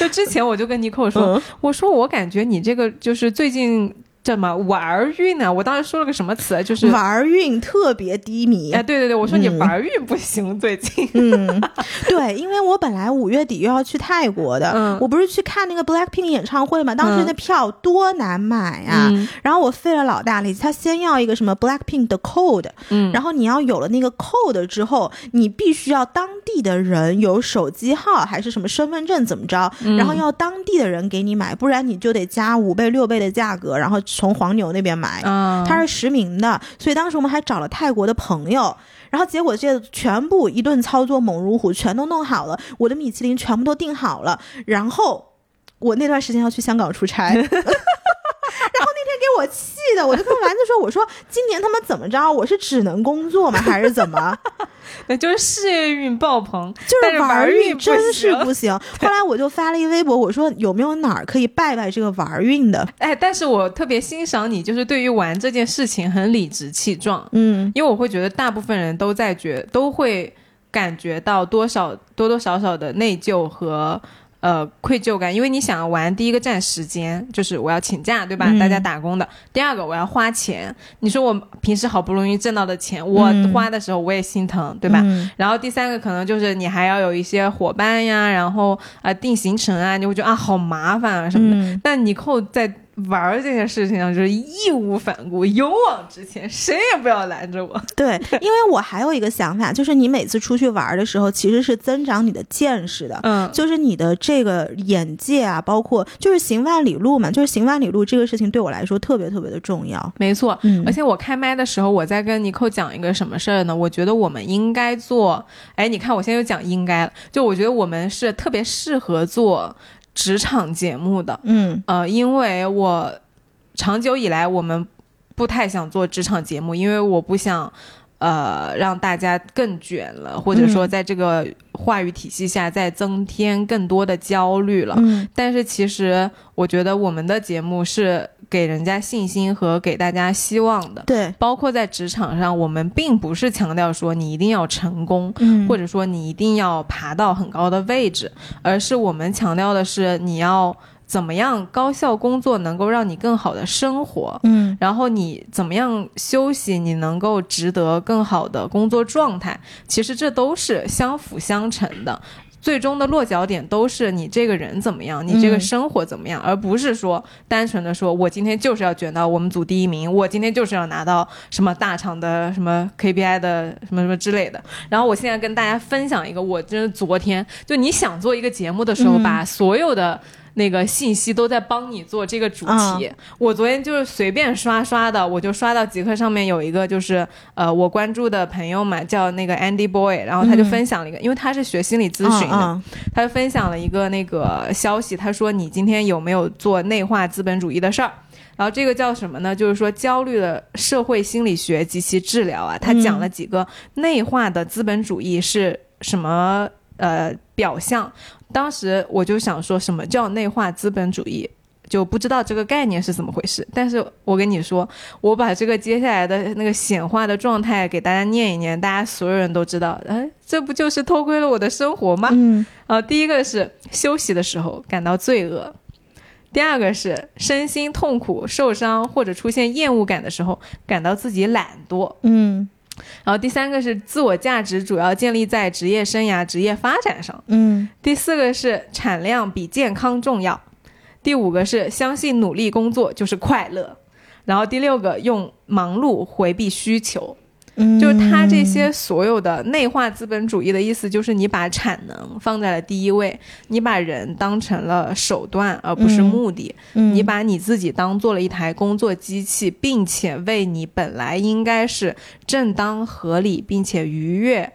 就之前我就跟妮蔻说，嗯我说我感觉你这个就是最近叫什么？玩儿运呢？我当时说了个什么词啊？就是玩运特别低迷。哎，，对对对，我说你嗯。玩儿运不行，最近。嗯，对，因为我本来五月底又要去泰国的，嗯。我不是去看那个 Blackpink 演唱会嘛，当时嗯。那票多难买啊，嗯。然后我费了老大力气，他先要一个什么 Blackpink 的 code，嗯，然后你要有了那个 code 之后，你必须要当地的人有手机号还是什么身份证怎么着，嗯。然后要当地的人给你买，不然你就得加五倍六倍的价格，然后从黄牛那边买。啊，它是实名的，所以当时我们还找了泰国的朋友，然后结果这全部一顿操作猛如虎，全都弄好了，我的米其林全部都订好了，然后我那段时间要去香港出差。然后那天给我气的，我就跟丸子说：“我说今年他们怎么着？我是只能工作吗？还是怎么？那就是事业运爆棚，就是玩儿运真是行不行。”后来我就发了一微博，我说有没有哪儿可以拜拜这个玩儿运的？哎，但是我特别欣赏你，就是对于玩这件事情很理直气壮，嗯因为我会觉得大部分人都在觉都会感觉到多少多多少少的内疚和。呃，愧疚感，因为你想玩，第一个占时间，就是我要请假，对吧？嗯大家打工的。第二个，我要花钱。你说我平时好不容易挣到的钱，我嗯花的时候我也心疼，对吧？嗯然后第三个可能就是你还要有一些伙伴呀，然后啊、呃定行程啊，你会觉得啊好麻烦啊什么的。嗯但你扣在玩儿这件事情上就是义无反顾、勇往直前，谁也不要拦着我。对，因为我还有一个想法，就是你每次出去玩的时候，其实是增长你的见识的。嗯，就是你的这个眼界啊，包括就是行万里路嘛，就是行万里路这个事情对我来说特别特别的重要。没错。嗯而且我开麦的时候，我在跟尼寇讲一个什么事儿呢？我觉得我们应该做，哎，你看我现在又讲应该了，就我觉得我们是特别适合做职场节目的。嗯呃，因为我长久以来我们不太想做职场节目，因为我不想呃让大家更卷了，或者说嗯在这个话语体系下再增添更多的焦虑了。嗯但是其实我觉得我们的节目是给人家信心和给大家希望的。对，包括在职场上，我们并不是强调说你一定要成功，嗯或者说你一定要爬到很高的位置，而是我们强调的是你要怎么样高效工作能够让你更好的生活，嗯然后你怎么样休息，你能够值得更好的工作状态。其实这都是相辅相成的。最终的落脚点都是你这个人怎么样，你这个嗯生活怎么样，而不是说单纯的说我今天就是要卷到我们组第一名，我今天就是要拿到什么大厂的什么 KPI 的什么什么之类的。然后我现在跟大家分享一个，我真是昨天就你想做一个节目的时候，嗯把所有的。那个信息都在帮你做这个主题。嗯我昨天就是随便刷刷的，我就刷到极客上面有一个就是呃我关注的朋友嘛，叫那个 Andy Boy，然后他就嗯分享了一个，因为他是学心理咨询的，嗯他就分享了一个那个消息，他说你今天有没有做内化资本主义的事儿？然后这个叫什么呢？就是说焦虑的社会心理学及其治疗啊，他讲了几个内化的资本主义是什么呃表象。当时我就想说什么叫内化资本主义？就不知道这个概念是怎么回事，但是我跟你说，我把这个接下来的那个显化的状态给大家念一念，大家所有人都知道，哎，这不就是偷窥了我的生活吗？嗯呃，第一个是休息的时候感到罪恶，第二个是身心痛苦、受伤或者出现厌恶感的时候感到自己懒惰，嗯然后第三个是自我价值主要建立在职业生涯、职业发展上，嗯。第四个是产量比健康重要，第五个是相信努力工作就是快乐，然后第六个用忙碌回避需求。嗯，就是他这些所有的内化资本主义的意思，就是你把产能放在了第一位，你把人当成了手段而不是目的，嗯你把你自己当做了一台工作机器，并且为你本来应该是正当合理并且愉悦。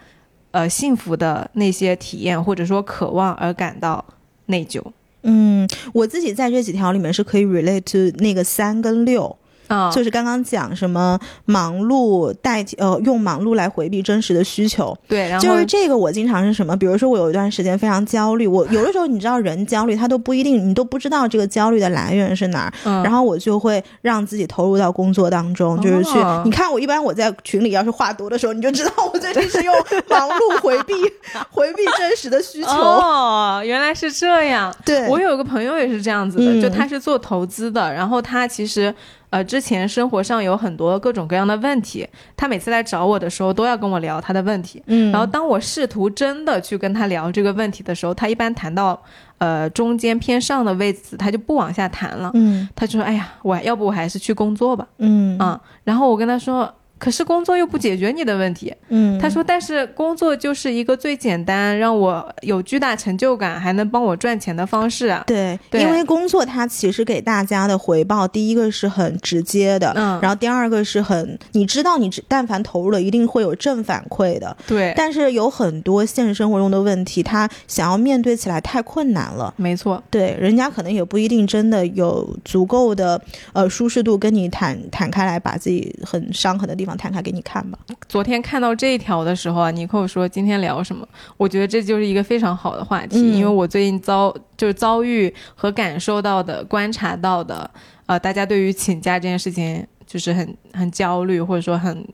呃幸福的那些体验或者说渴望而感到内疚。嗯，我自己在这几条里面是可以 relate to 那个三跟六，啊、就是刚刚讲什么忙碌代替呃用忙碌来回避真实的需求，对，然后就是这个我经常是什么，比如说我有一段时间非常焦虑，我有的时候你知道人焦虑他都不一定你都不知道这个焦虑的来源是哪儿，嗯。然后我就会让自己投入到工作当中，就是去哦你看我一般我在群里要是话多的时候，你就知道我最近是用忙碌回避 回避真实的需求，哦，原来是这样。对，我有个朋友也是这样子的，嗯。就他是做投资的，然后他其实呃之前生活上有很多各种各样的问题，他每次来找我的时候都要跟我聊他的问题，嗯，然后当我试图真的去跟他聊这个问题的时候，他一般谈到呃中间偏上的位置，他就不往下谈了，嗯他就说：“哎呀，我要不我还是去工作吧。”嗯啊、然后我跟他说。可是工作又不解决你的问题，嗯，他说：“但是工作就是一个最简单，让我有巨大成就感，还能帮我赚钱的方式啊。对，对因为工作它其实给大家的回报，第一个是很直接的，嗯然后第二个是很你知道你但凡投入了，一定会有正反馈的。对，但是有很多现实生活中的问题，他想要面对起来太困难了。没错，对，人家可能也不一定真的有足够的呃舒适度跟你坦坦开来，把自己很伤痕的地方摊开给你看吧。昨天看到这一条的时候啊，你跟我说今天聊什么？我觉得这就是一个非常好的话题，嗯因为我最近遭就是遭遇和感受到的、观察到的，呃，大家对于请假这件事情就是很很焦虑，或者说很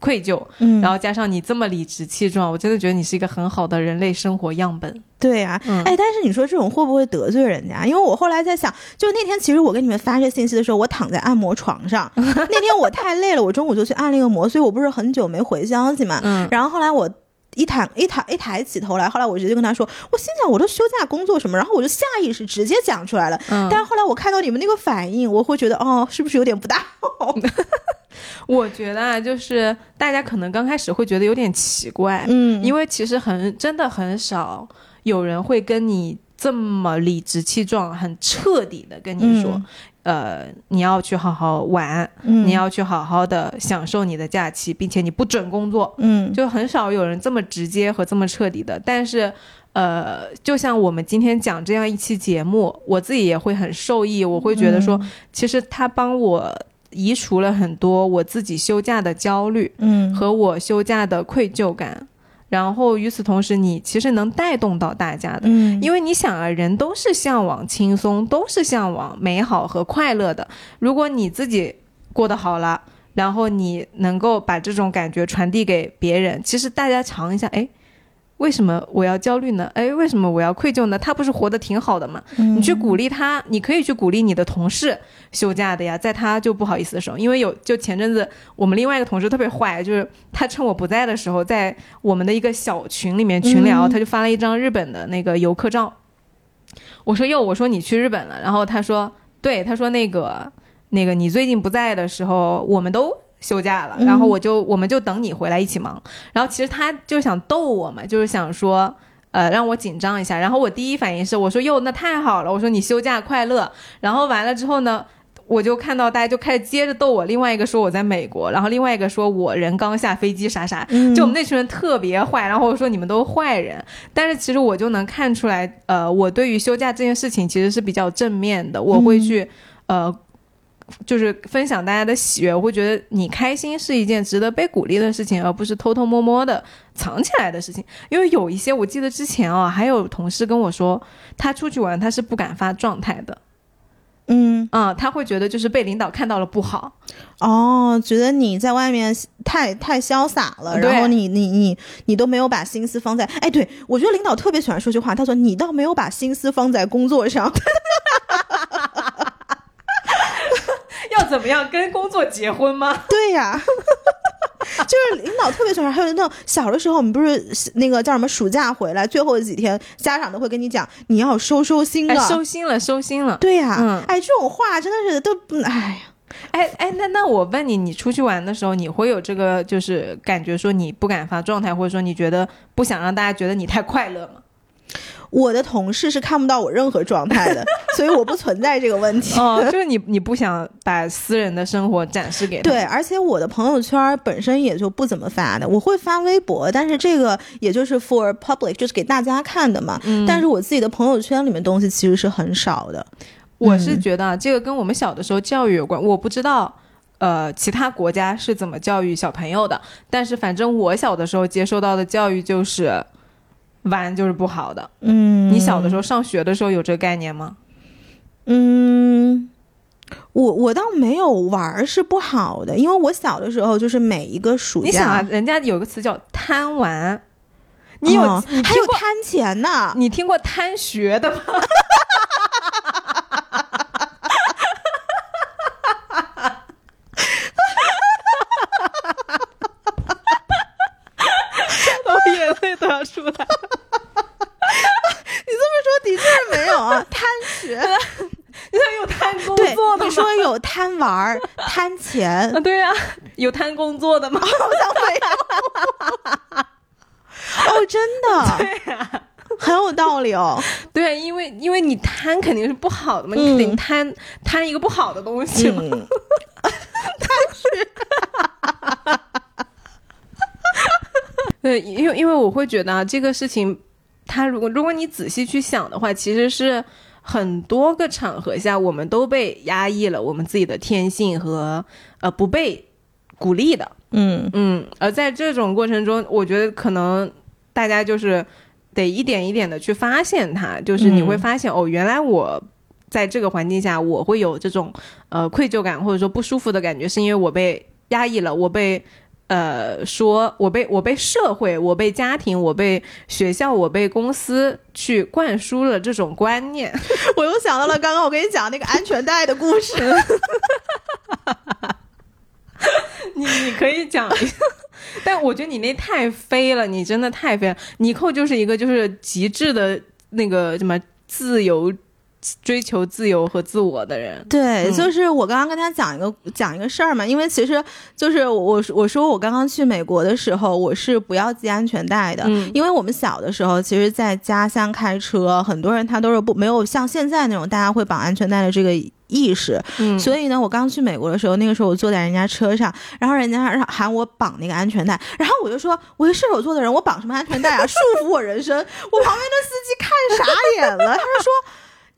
愧疚，嗯然后加上你这么理直气壮，我真的觉得你是一个很好的人类生活样本。对啊，嗯哎，但是你说这种会不会得罪人家？因为我后来在想，就那天其实我跟你们发这信息的时候，我躺在按摩床上，那天我太累了，我中午就去按了一个摩，所以我不是很久没回消息嘛。嗯，然后后来我。一抬一抬一抬起头来，后来我直接跟他说，我心想我都休假工作什么，然后我就下意识直接讲出来了。嗯但是后来我看到你们那个反应，我会觉得哦，是不是有点不大好？我觉得啊，就是大家可能刚开始会觉得有点奇怪，嗯，因为为其实很真的很少有人会跟你这么理直气壮、很彻底的跟你说，呃，你要去好好玩，嗯你要去好好的享受你的假期，并且你不准工作，嗯就很少有人这么直接和这么彻底的。但是，呃，就像我们今天讲这样一期节目，我自己也会很受益，我会觉得说，其实他帮我移除了很多我自己休假的焦虑。嗯和我休假的愧疚感，然后与此同时，你其实能带动到大家的，嗯因为你想啊，人都是向往轻松，都是向往美好和快乐的。如果你自己过得好了，然后你能够把这种感觉传递给别人，其实大家尝一下，哎。为什么我要焦虑呢？哎，为什么我要愧疚呢？他不是活得挺好的吗？嗯你去鼓励他，你可以去鼓励你的同事休假的呀，在他就不好意思的时候，因为有就前阵子我们另外一个同事特别坏，就是他趁我不在的时候，在我们的一个小群里面群聊，嗯他就发了一张日本的那个游客照。我说哟，我说你去日本了，然后他说对，他说那个那个你最近不在的时候，我们都。休假了，嗯然后我就我们就等你回来一起忙。然后其实他就想逗我嘛，就是想说，呃，让我紧张一下。然后我第一反应是，我说哟，那太好了，我说你休假快乐。然后完了之后呢，我就看到大家就开始接着逗我，另外一个说我在美国，然后另外一个说我人刚下飞机啥啥，嗯就我们那群人特别坏，然后我说你们都坏人。但是其实我就能看出来，呃，我对于休假这件事情其实是比较正面的，我会去，呃。就是分享大家的喜悦，我会觉得你开心是一件值得被鼓励的事情，而不是偷偷摸摸的藏起来的事情。因为有一些，我记得之前啊，还有同事跟我说，他出去玩他是不敢发状态的，嗯。嗯，他会觉得就是被领导看到了不好，哦，觉得你在外面太太潇洒了，然后你你你你都没有把心思放在，哎，对我觉得领导特别喜欢说句话，他说你倒没有把心思放在工作上，要怎么样跟工作结婚吗？对呀。就是领导特别喜欢，还有那种小的时候，我们不是那个叫什么暑假回来最后几天，家长都会跟你讲，你要收收心哎，啊。收心了，收心了。对呀、嗯哎，这种话真的是都不，哎呀，哎哎，那那我问你，你出去玩的时候，你会有这个就是感觉说你不敢发状态，或者说你觉得不想让大家觉得你太快乐吗？我的同事是看不到我任何状态的，所以我不存在这个问题。哦，就是你你不想把私人的生活展示给他。对，而且我的朋友圈本身也就不怎么发的，我会发微博，但是这个也就是 for public，就是给大家看的嘛。嗯但是我自己的朋友圈里面东西其实是很少的。我是觉得啊这个跟我们小的时候教育有关，我不知道。呃，其他国家是怎么教育小朋友的？但是反正我小的时候接受到的教育就是，玩就是不好的。嗯，你小的时候上学的时候有这个概念吗？嗯，我我倒没有玩儿是不好的，因为我小的时候就是每一个暑假，你想啊，人家有个词叫贪玩，你有、哦你还有贪钱呢？你听过贪学的吗？我眼泪都要出来了。你这么说的确是没有啊，贪学。你看有贪工对作，的吗？你说有贪玩儿、贪钱，啊，对呀、有贪工作的吗？好像没有。哦，真的，对呀、很有道理哦。对，因为因为你贪肯定是不好的嘛，你肯定贪贪一个不好的东西嘛。嗯，对，因为因为我会觉得啊，这个事情，他如果如果你仔细去想的话，其实是很多个场合下我们都被压抑了我们自己的天性和呃不被鼓励的。嗯嗯，而在这种过程中，我觉得可能大家就是得一点一点的去发现它，就是你会嗯发现、哦，原来我。在这个环境下，我会有这种呃愧疚感或者说不舒服的感觉，是因为我被压抑了，我被呃说我被我被社会、我被家庭、我被学校、我被公司去灌输了这种观念。我又想到了刚刚我跟你讲那个安全带的故事。你你可以讲一下，但我觉得你那太飞了，你真的太飞了。尼寇就是一个就是极致的那个什么自由。追求自由和自我的人，对，嗯就是我刚刚跟他讲一个讲一个事儿嘛，因为其实就是我我说我刚刚去美国的时候，我是不要系安全带的，嗯因为我们小的时候，其实在家乡开车，很多人他都是不没有像现在那种大家会绑安全带的这个意识，嗯，所以呢，我刚去美国的时候，那个时候我坐在人家车上，然后人家让喊我绑那个安全带，然后我就说，我是射手座的人，我绑什么安全带啊，束缚我人生。我旁边的司机看傻眼了，他就说。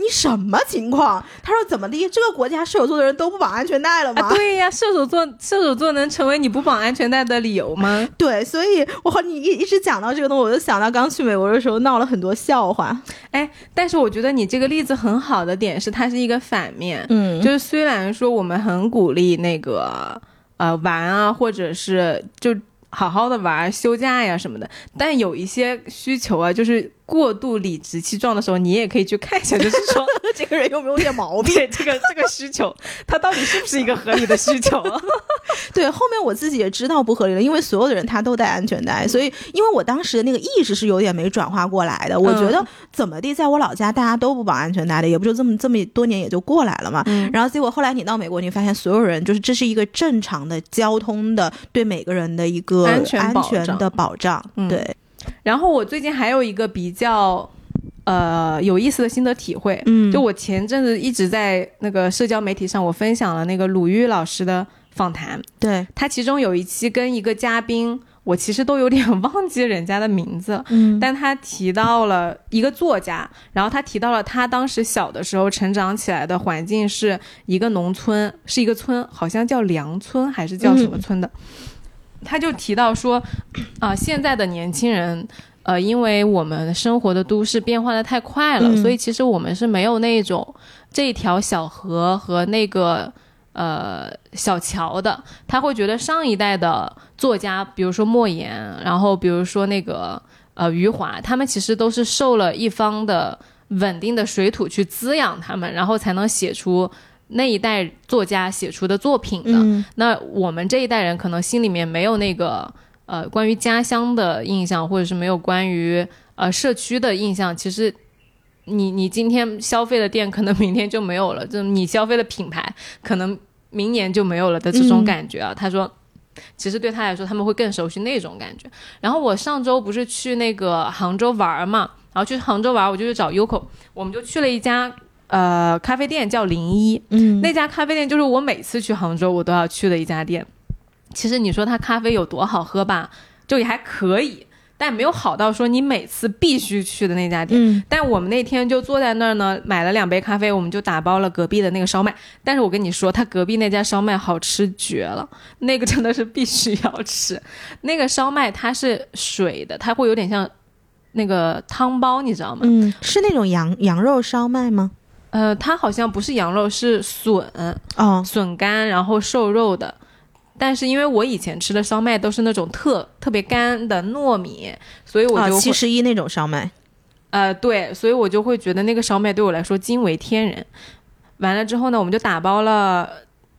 你什么情况？他说怎么的？这个国家射手座的人都不绑安全带了吗？啊，对呀，射手座，射手座能成为你不绑安全带的理由吗？对，所以我和你一一直讲到这个东西，我就想到刚去美国的时候闹了很多笑话。哎，但是我觉得你这个例子很好的点是，它是一个反面，嗯就是虽然说我们很鼓励那个呃玩啊，或者是就好好的玩休假呀什么的，但有一些需求啊，就是过度理直气壮的时候，你也可以去看一下，就是说 这个人有没有点毛病？对这个这个需求，他到底是不是一个合理的需求？对，后面我自己也知道不合理了，因为所有的人他都带安全带，所以因为我当时的那个意识是有点没转化过来的。我觉得怎么地，在我老家大家都不绑安全带的，也不就这么这么多年也就过来了嘛。嗯然后结果后来你到美国，你发现所有人就是这是一个正常的交通的对每个人的一个安全安保障全的保障。嗯对，然后我最近还有一个比较呃有意思的心得体会，嗯就我前阵子一直在那个社交媒体上，我分享了那个鲁豫老师的访谈，对，他其中有一期跟一个嘉宾，我其实都有点忘记人家的名字，嗯但他提到了一个作家，然后他提到了他当时小的时候成长起来的环境是一个农村，是一个村，好像叫梁村还是叫什么村的。他就提到说，啊、现在的年轻人，呃，因为我们生活的都市变化的太快了，嗯所以其实我们是没有那种这条小河和那个呃小桥的。他会觉得上一代的作家，比如说莫言，然后比如说那个呃余华，他们其实都是受了一方的稳定的水土去滋养他们，然后才能写出那一代作家写出的作品的。嗯那我们这一代人可能心里面没有那个呃关于家乡的印象，或者是没有关于呃社区的印象。其实你你今天消费的店，可能明天就没有了；就你消费的品牌，可能明年就没有了的这种嗯感觉啊。他说。其实对他来说，他们会更熟悉那种感觉。然后我上周不是去那个杭州玩儿嘛，然后去杭州玩，我就去找 Yoko，我们就去了一家呃咖啡店叫零一，嗯，那家咖啡店就是我每次去杭州我都要去的一家店。其实你说它咖啡有多好喝吧，就也还可以，但没有好到说你每次必须去的那家店。嗯但我们那天就坐在那儿呢，买了两杯咖啡，我们就打包了隔壁的那个烧麦。但是我跟你说，他隔壁那家烧麦好吃绝了，那个真的是必须要吃。那个烧麦它是水的，它会有点像那个汤包，你知道吗？嗯，是那种羊羊肉烧麦吗？呃，它好像不是羊肉，是笋，哦，笋干，然后瘦肉的。但是因为我以前吃的烧麦都是那种特特别干的糯米，所以我啊，就、七十一那种烧麦。呃，对，所以我就会觉得那个烧麦对我来说惊为天人。完了之后呢，我们就打包了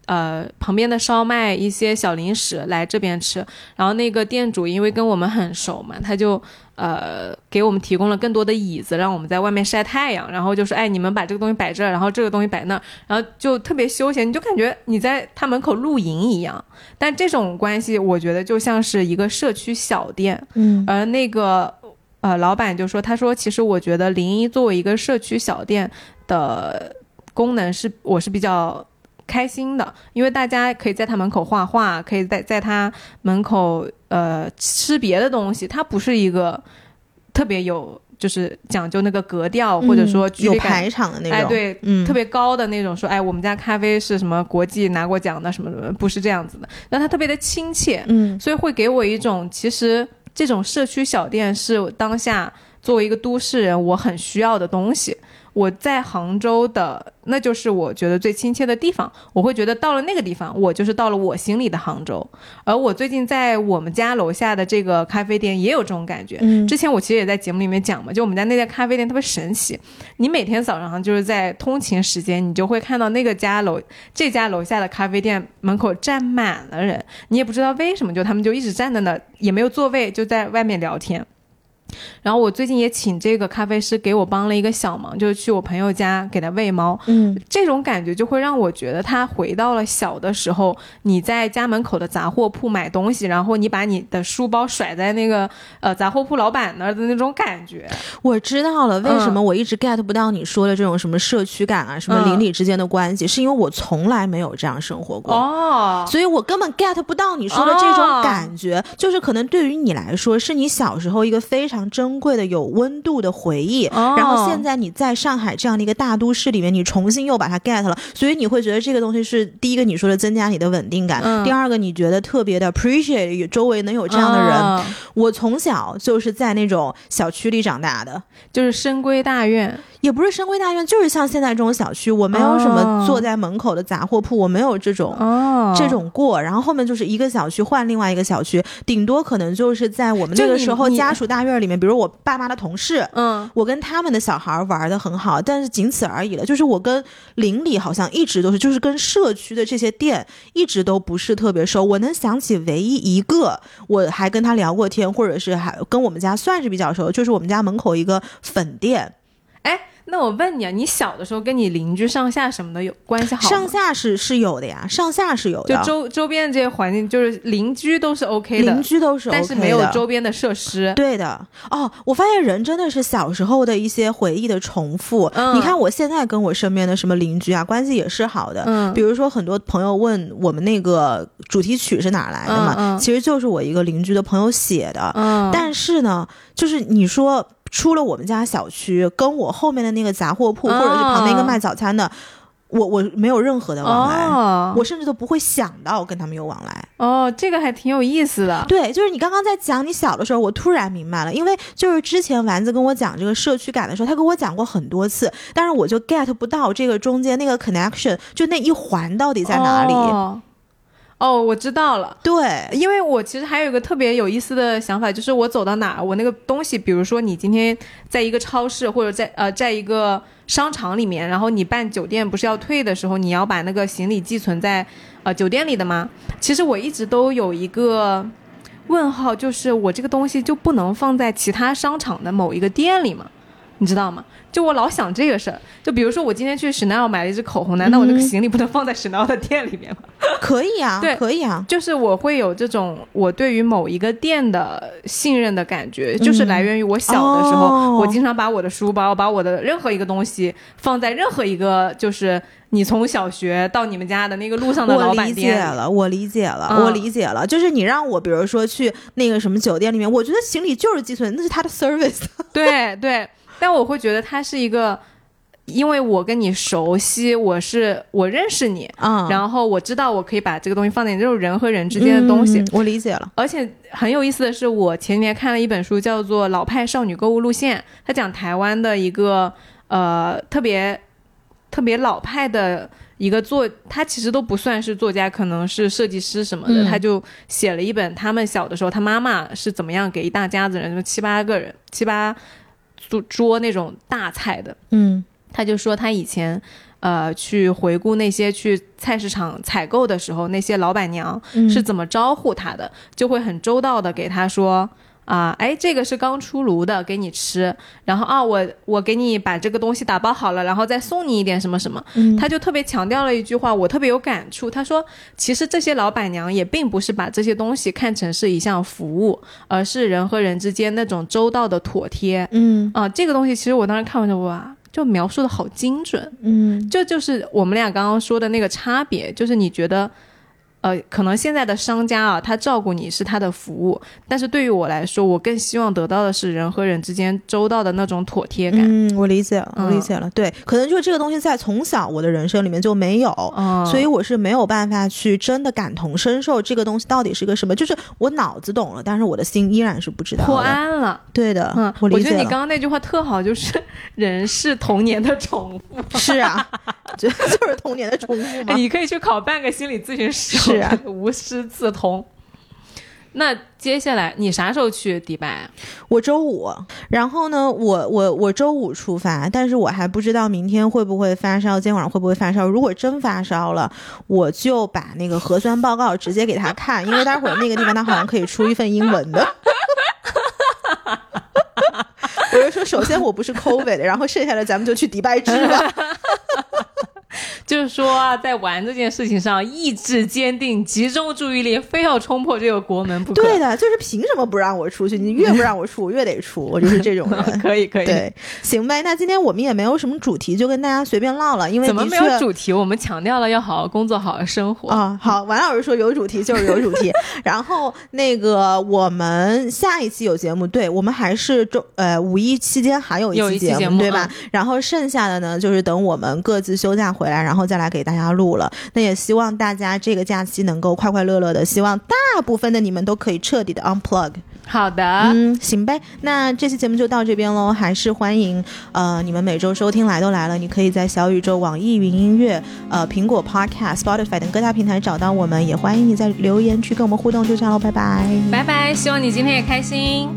呃旁边的烧麦一些小零食来这边吃。然后那个店主因为跟我们很熟嘛，他就呃给我们提供了更多的椅子，让我们在外面晒太阳。然后就是，哎，你们把这个东西摆这儿，然后这个东西摆那儿，然后就特别休闲，你就感觉你在他门口露营一样。但这种关系，我觉得就像是一个社区小店。嗯而那个呃，老板就说，他说其实我觉得零一作为一个社区小店的功能是，我是比较开心的，因为大家可以在他门口画画，可以在在他门口呃吃别的东西，它不是一个特别有就是讲究那个格调，或者说有排场的那种。哎，对，嗯，特别高的那种，说哎，我们家咖啡是什么国际拿过奖的，什么什么，不是这样子的，让它特别的亲切，嗯所以会给我一种，其实这种社区小店是当下作为一个都市人我很需要的东西。我在杭州的，那就是我觉得最亲切的地方。我会觉得到了那个地方，我就是到了我心里的杭州。而我最近在我们家楼下的这个咖啡店也有这种感觉。嗯之前我其实也在节目里面讲嘛，就我们家那家咖啡店特别神奇，你每天早上就是在通勤时间，你就会看到那个家楼这家楼下的咖啡店门口站满了人，你也不知道为什么，就他们就一直站在那，也没有座位，就在外面聊天。然后我最近也请这个咖啡师给我帮了一个小忙，就是去我朋友家给他喂猫。嗯这种感觉就会让我觉得他回到了小的时候，你在家门口的杂货铺买东西，然后你把你的书包甩在那个呃杂货铺老板那儿的那种感觉。我知道了，为什嗯么我一直 get 不到你说的这种什么社区感啊，什么邻里之间的关系，是因为我从来没有这样生活过。哦，所以我根本 get 不到你说的这种感觉，就是可能对于你来说，是你小时候一个非常珍贵的、有温度的回忆。哦然后现在你在上海这样的一个大都市里面，你重新又把它 get 了，所以你会觉得这个东西是第一个你说的增加你的稳定感，嗯第二个你觉得特别的 appreciate 有周围能有这样的人。哦我从小就是在那种小区里长大的。就是深闺大院。也不是深闺大院，就是像现在这种小区，我没有什么哦坐在门口的杂货铺，我没有这种哦这种过，然后后面就是一个小区换另外一个小区，顶多可能就是在我们那个时候家属大院里面，比如我爸妈的同事。嗯我跟他们的小孩玩的很好，但是仅此而已了。就是我跟邻里好像一直都是，就是跟社区的这些店一直都不是特别熟。我能想起唯一一个我还跟他聊过天，或者是还跟我们家算是比较熟，就是我们家门口一个粉店，哎，那我问你啊，你小的时候跟你邻居上下什么的有关系好吗？上下是是有的呀，上下是有的，就周周边的这些环境，就是邻居都是 OK 的，邻居都是 OK 的，但是没有周边的设施。对的哦，我发现人真的是小时候的一些回忆的重复。嗯你看我现在跟我身边的什么邻居啊，关系也是好的。嗯比如说很多朋友问我们那个主题曲是哪来的嘛，嗯嗯其实就是我一个邻居的朋友写的。嗯，但是呢，就是你说出了我们家小区，跟我后面的那个杂货铺，哦或者是旁边一个卖早餐的，我我没有任何的往来。哦，我甚至都不会想到跟他们有往来。哦，这个还挺有意思的。对，就是你刚刚在讲你小的时候，我突然明白了，因为就是之前丸子跟我讲这个社区感的时候，他跟我讲过很多次，但是我就 get 不到这个中间那个 connection，就那一环到底在哪里？哦，哦我知道了。对，因为我其实还有一个特别有意思的想法，就是我走到哪儿，我那个东西，比如说你今天在一个超市或者在呃在一个商场里面，然后你办酒店不是要退的时候，你要把那个行李寄存在呃酒店里的吗？其实我一直都有一个问号，就是我这个东西就不能放在其他商场的某一个店里吗？你知道吗？就我老想这个事儿。就比如说我今天去 Chanel 买了一支口红，难道我这个行李不能放在 Chanel 的店里面吗？可以啊，对可以啊。就是我会有这种我对于某一个店的信任的感觉，就是来源于我小的时候，哦我经常把我的书包、把我的任何一个东西放在任何一个就是你从小学到你们家的那个路上的老我理解板店。了，我理解了，嗯我理解了。就是你让我，比如说去那个什么酒店里面，我觉得行李就是寄存，那是他的 service。对对，但我会觉得他是一个，因为我跟你熟悉，我是我认识你，嗯，然后我知道我可以把这个东西放在你这种人和人之间的东西。嗯我理解了。而且很有意思的是，我前年看了一本书，叫做《老派少女购物路线》，他讲台湾的一个呃特别特别老派的一个作，他其实都不算是作家，可能是设计师什么的，嗯他就写了一本他们小的时候，他妈妈是怎么样给一大家子人，就七八个人，七八桌桌那种大菜的。嗯他就说他以前，呃，去回顾那些去菜市场采购的时候，那些老板娘嗯是怎么招呼他的，就会很周到的给他说。啊，哎，这个是刚出炉的，给你吃。然后啊，我我给你把这个东西打包好了，然后再送你一点什么什么。嗯他就特别强调了一句话，我特别有感触。他说，其实这些老板娘也并不是把这些东西看成是一项服务，而是人和人之间那种周到的妥帖。嗯啊，这个东西其实我当时看完就哇，就描述的好精准。嗯这就是我们俩刚刚说的那个差别，就是你觉得，呃，可能现在的商家啊，他照顾你是他的服务，但是对于我来说，我更希望得到的是人和人之间周到的那种妥帖感。嗯，我理解了，我理嗯解了。对，可能就是这个东西在从小我的人生里面就没有。嗯，所以我是没有办法去真的感同身受这个东西到底是个什么，就是我脑子懂了，但是我的心依然是不知道破的。案了。对的，嗯，我觉得你我觉得你。刚刚那句话特好，就是 人是童年的重复。是啊，就 就是童年的重复嘛。你可以去考半个心理咨询师，是啊，无师自通。那接下来你啥时候去迪拜啊？我周五，然后呢，我我我周五出发，但是我还不知道明天会不会发烧，今天晚上会不会发烧。如果真发烧了，我就把那个核酸报告直接给他看，因为待会儿那个地方他好像可以出一份英文的。我就说，首先我不是 COVID，然后剩下的咱们就去迪拜治吧。就是说啊，在玩这件事情上意志坚定，集中注意力，非要冲破这个国门不可。对的，就是凭什么不让我出去？你越不让我出，我越得出，我就是这种人。可以可以。对，行呗。那今天我们也没有什么主题，就跟大家随便唠了，因为怎么没有主题？我们强调了要好好工作，好好生活。啊、好，王老师说有主题就是有主题。然后那个我们下一期有节目，对我们还是周呃五一期间还有一期节节目对吧？然后剩下的呢，就是等我们各自休假回来，然后再来给大家录了。那也希望大家这个假期能够快快乐乐的，希望大部分的你们都可以彻底的 unplug。好的，嗯，行呗，那这期节目就到这边喽。还是欢迎呃你们每周收听来都来了，你可以在小宇宙、网易云音乐、呃苹果 Podcast、Spotify 等各大平台找到我们，也欢迎你在留言区跟我们互动。就这样喽，拜拜，拜拜，希望你今天也开心。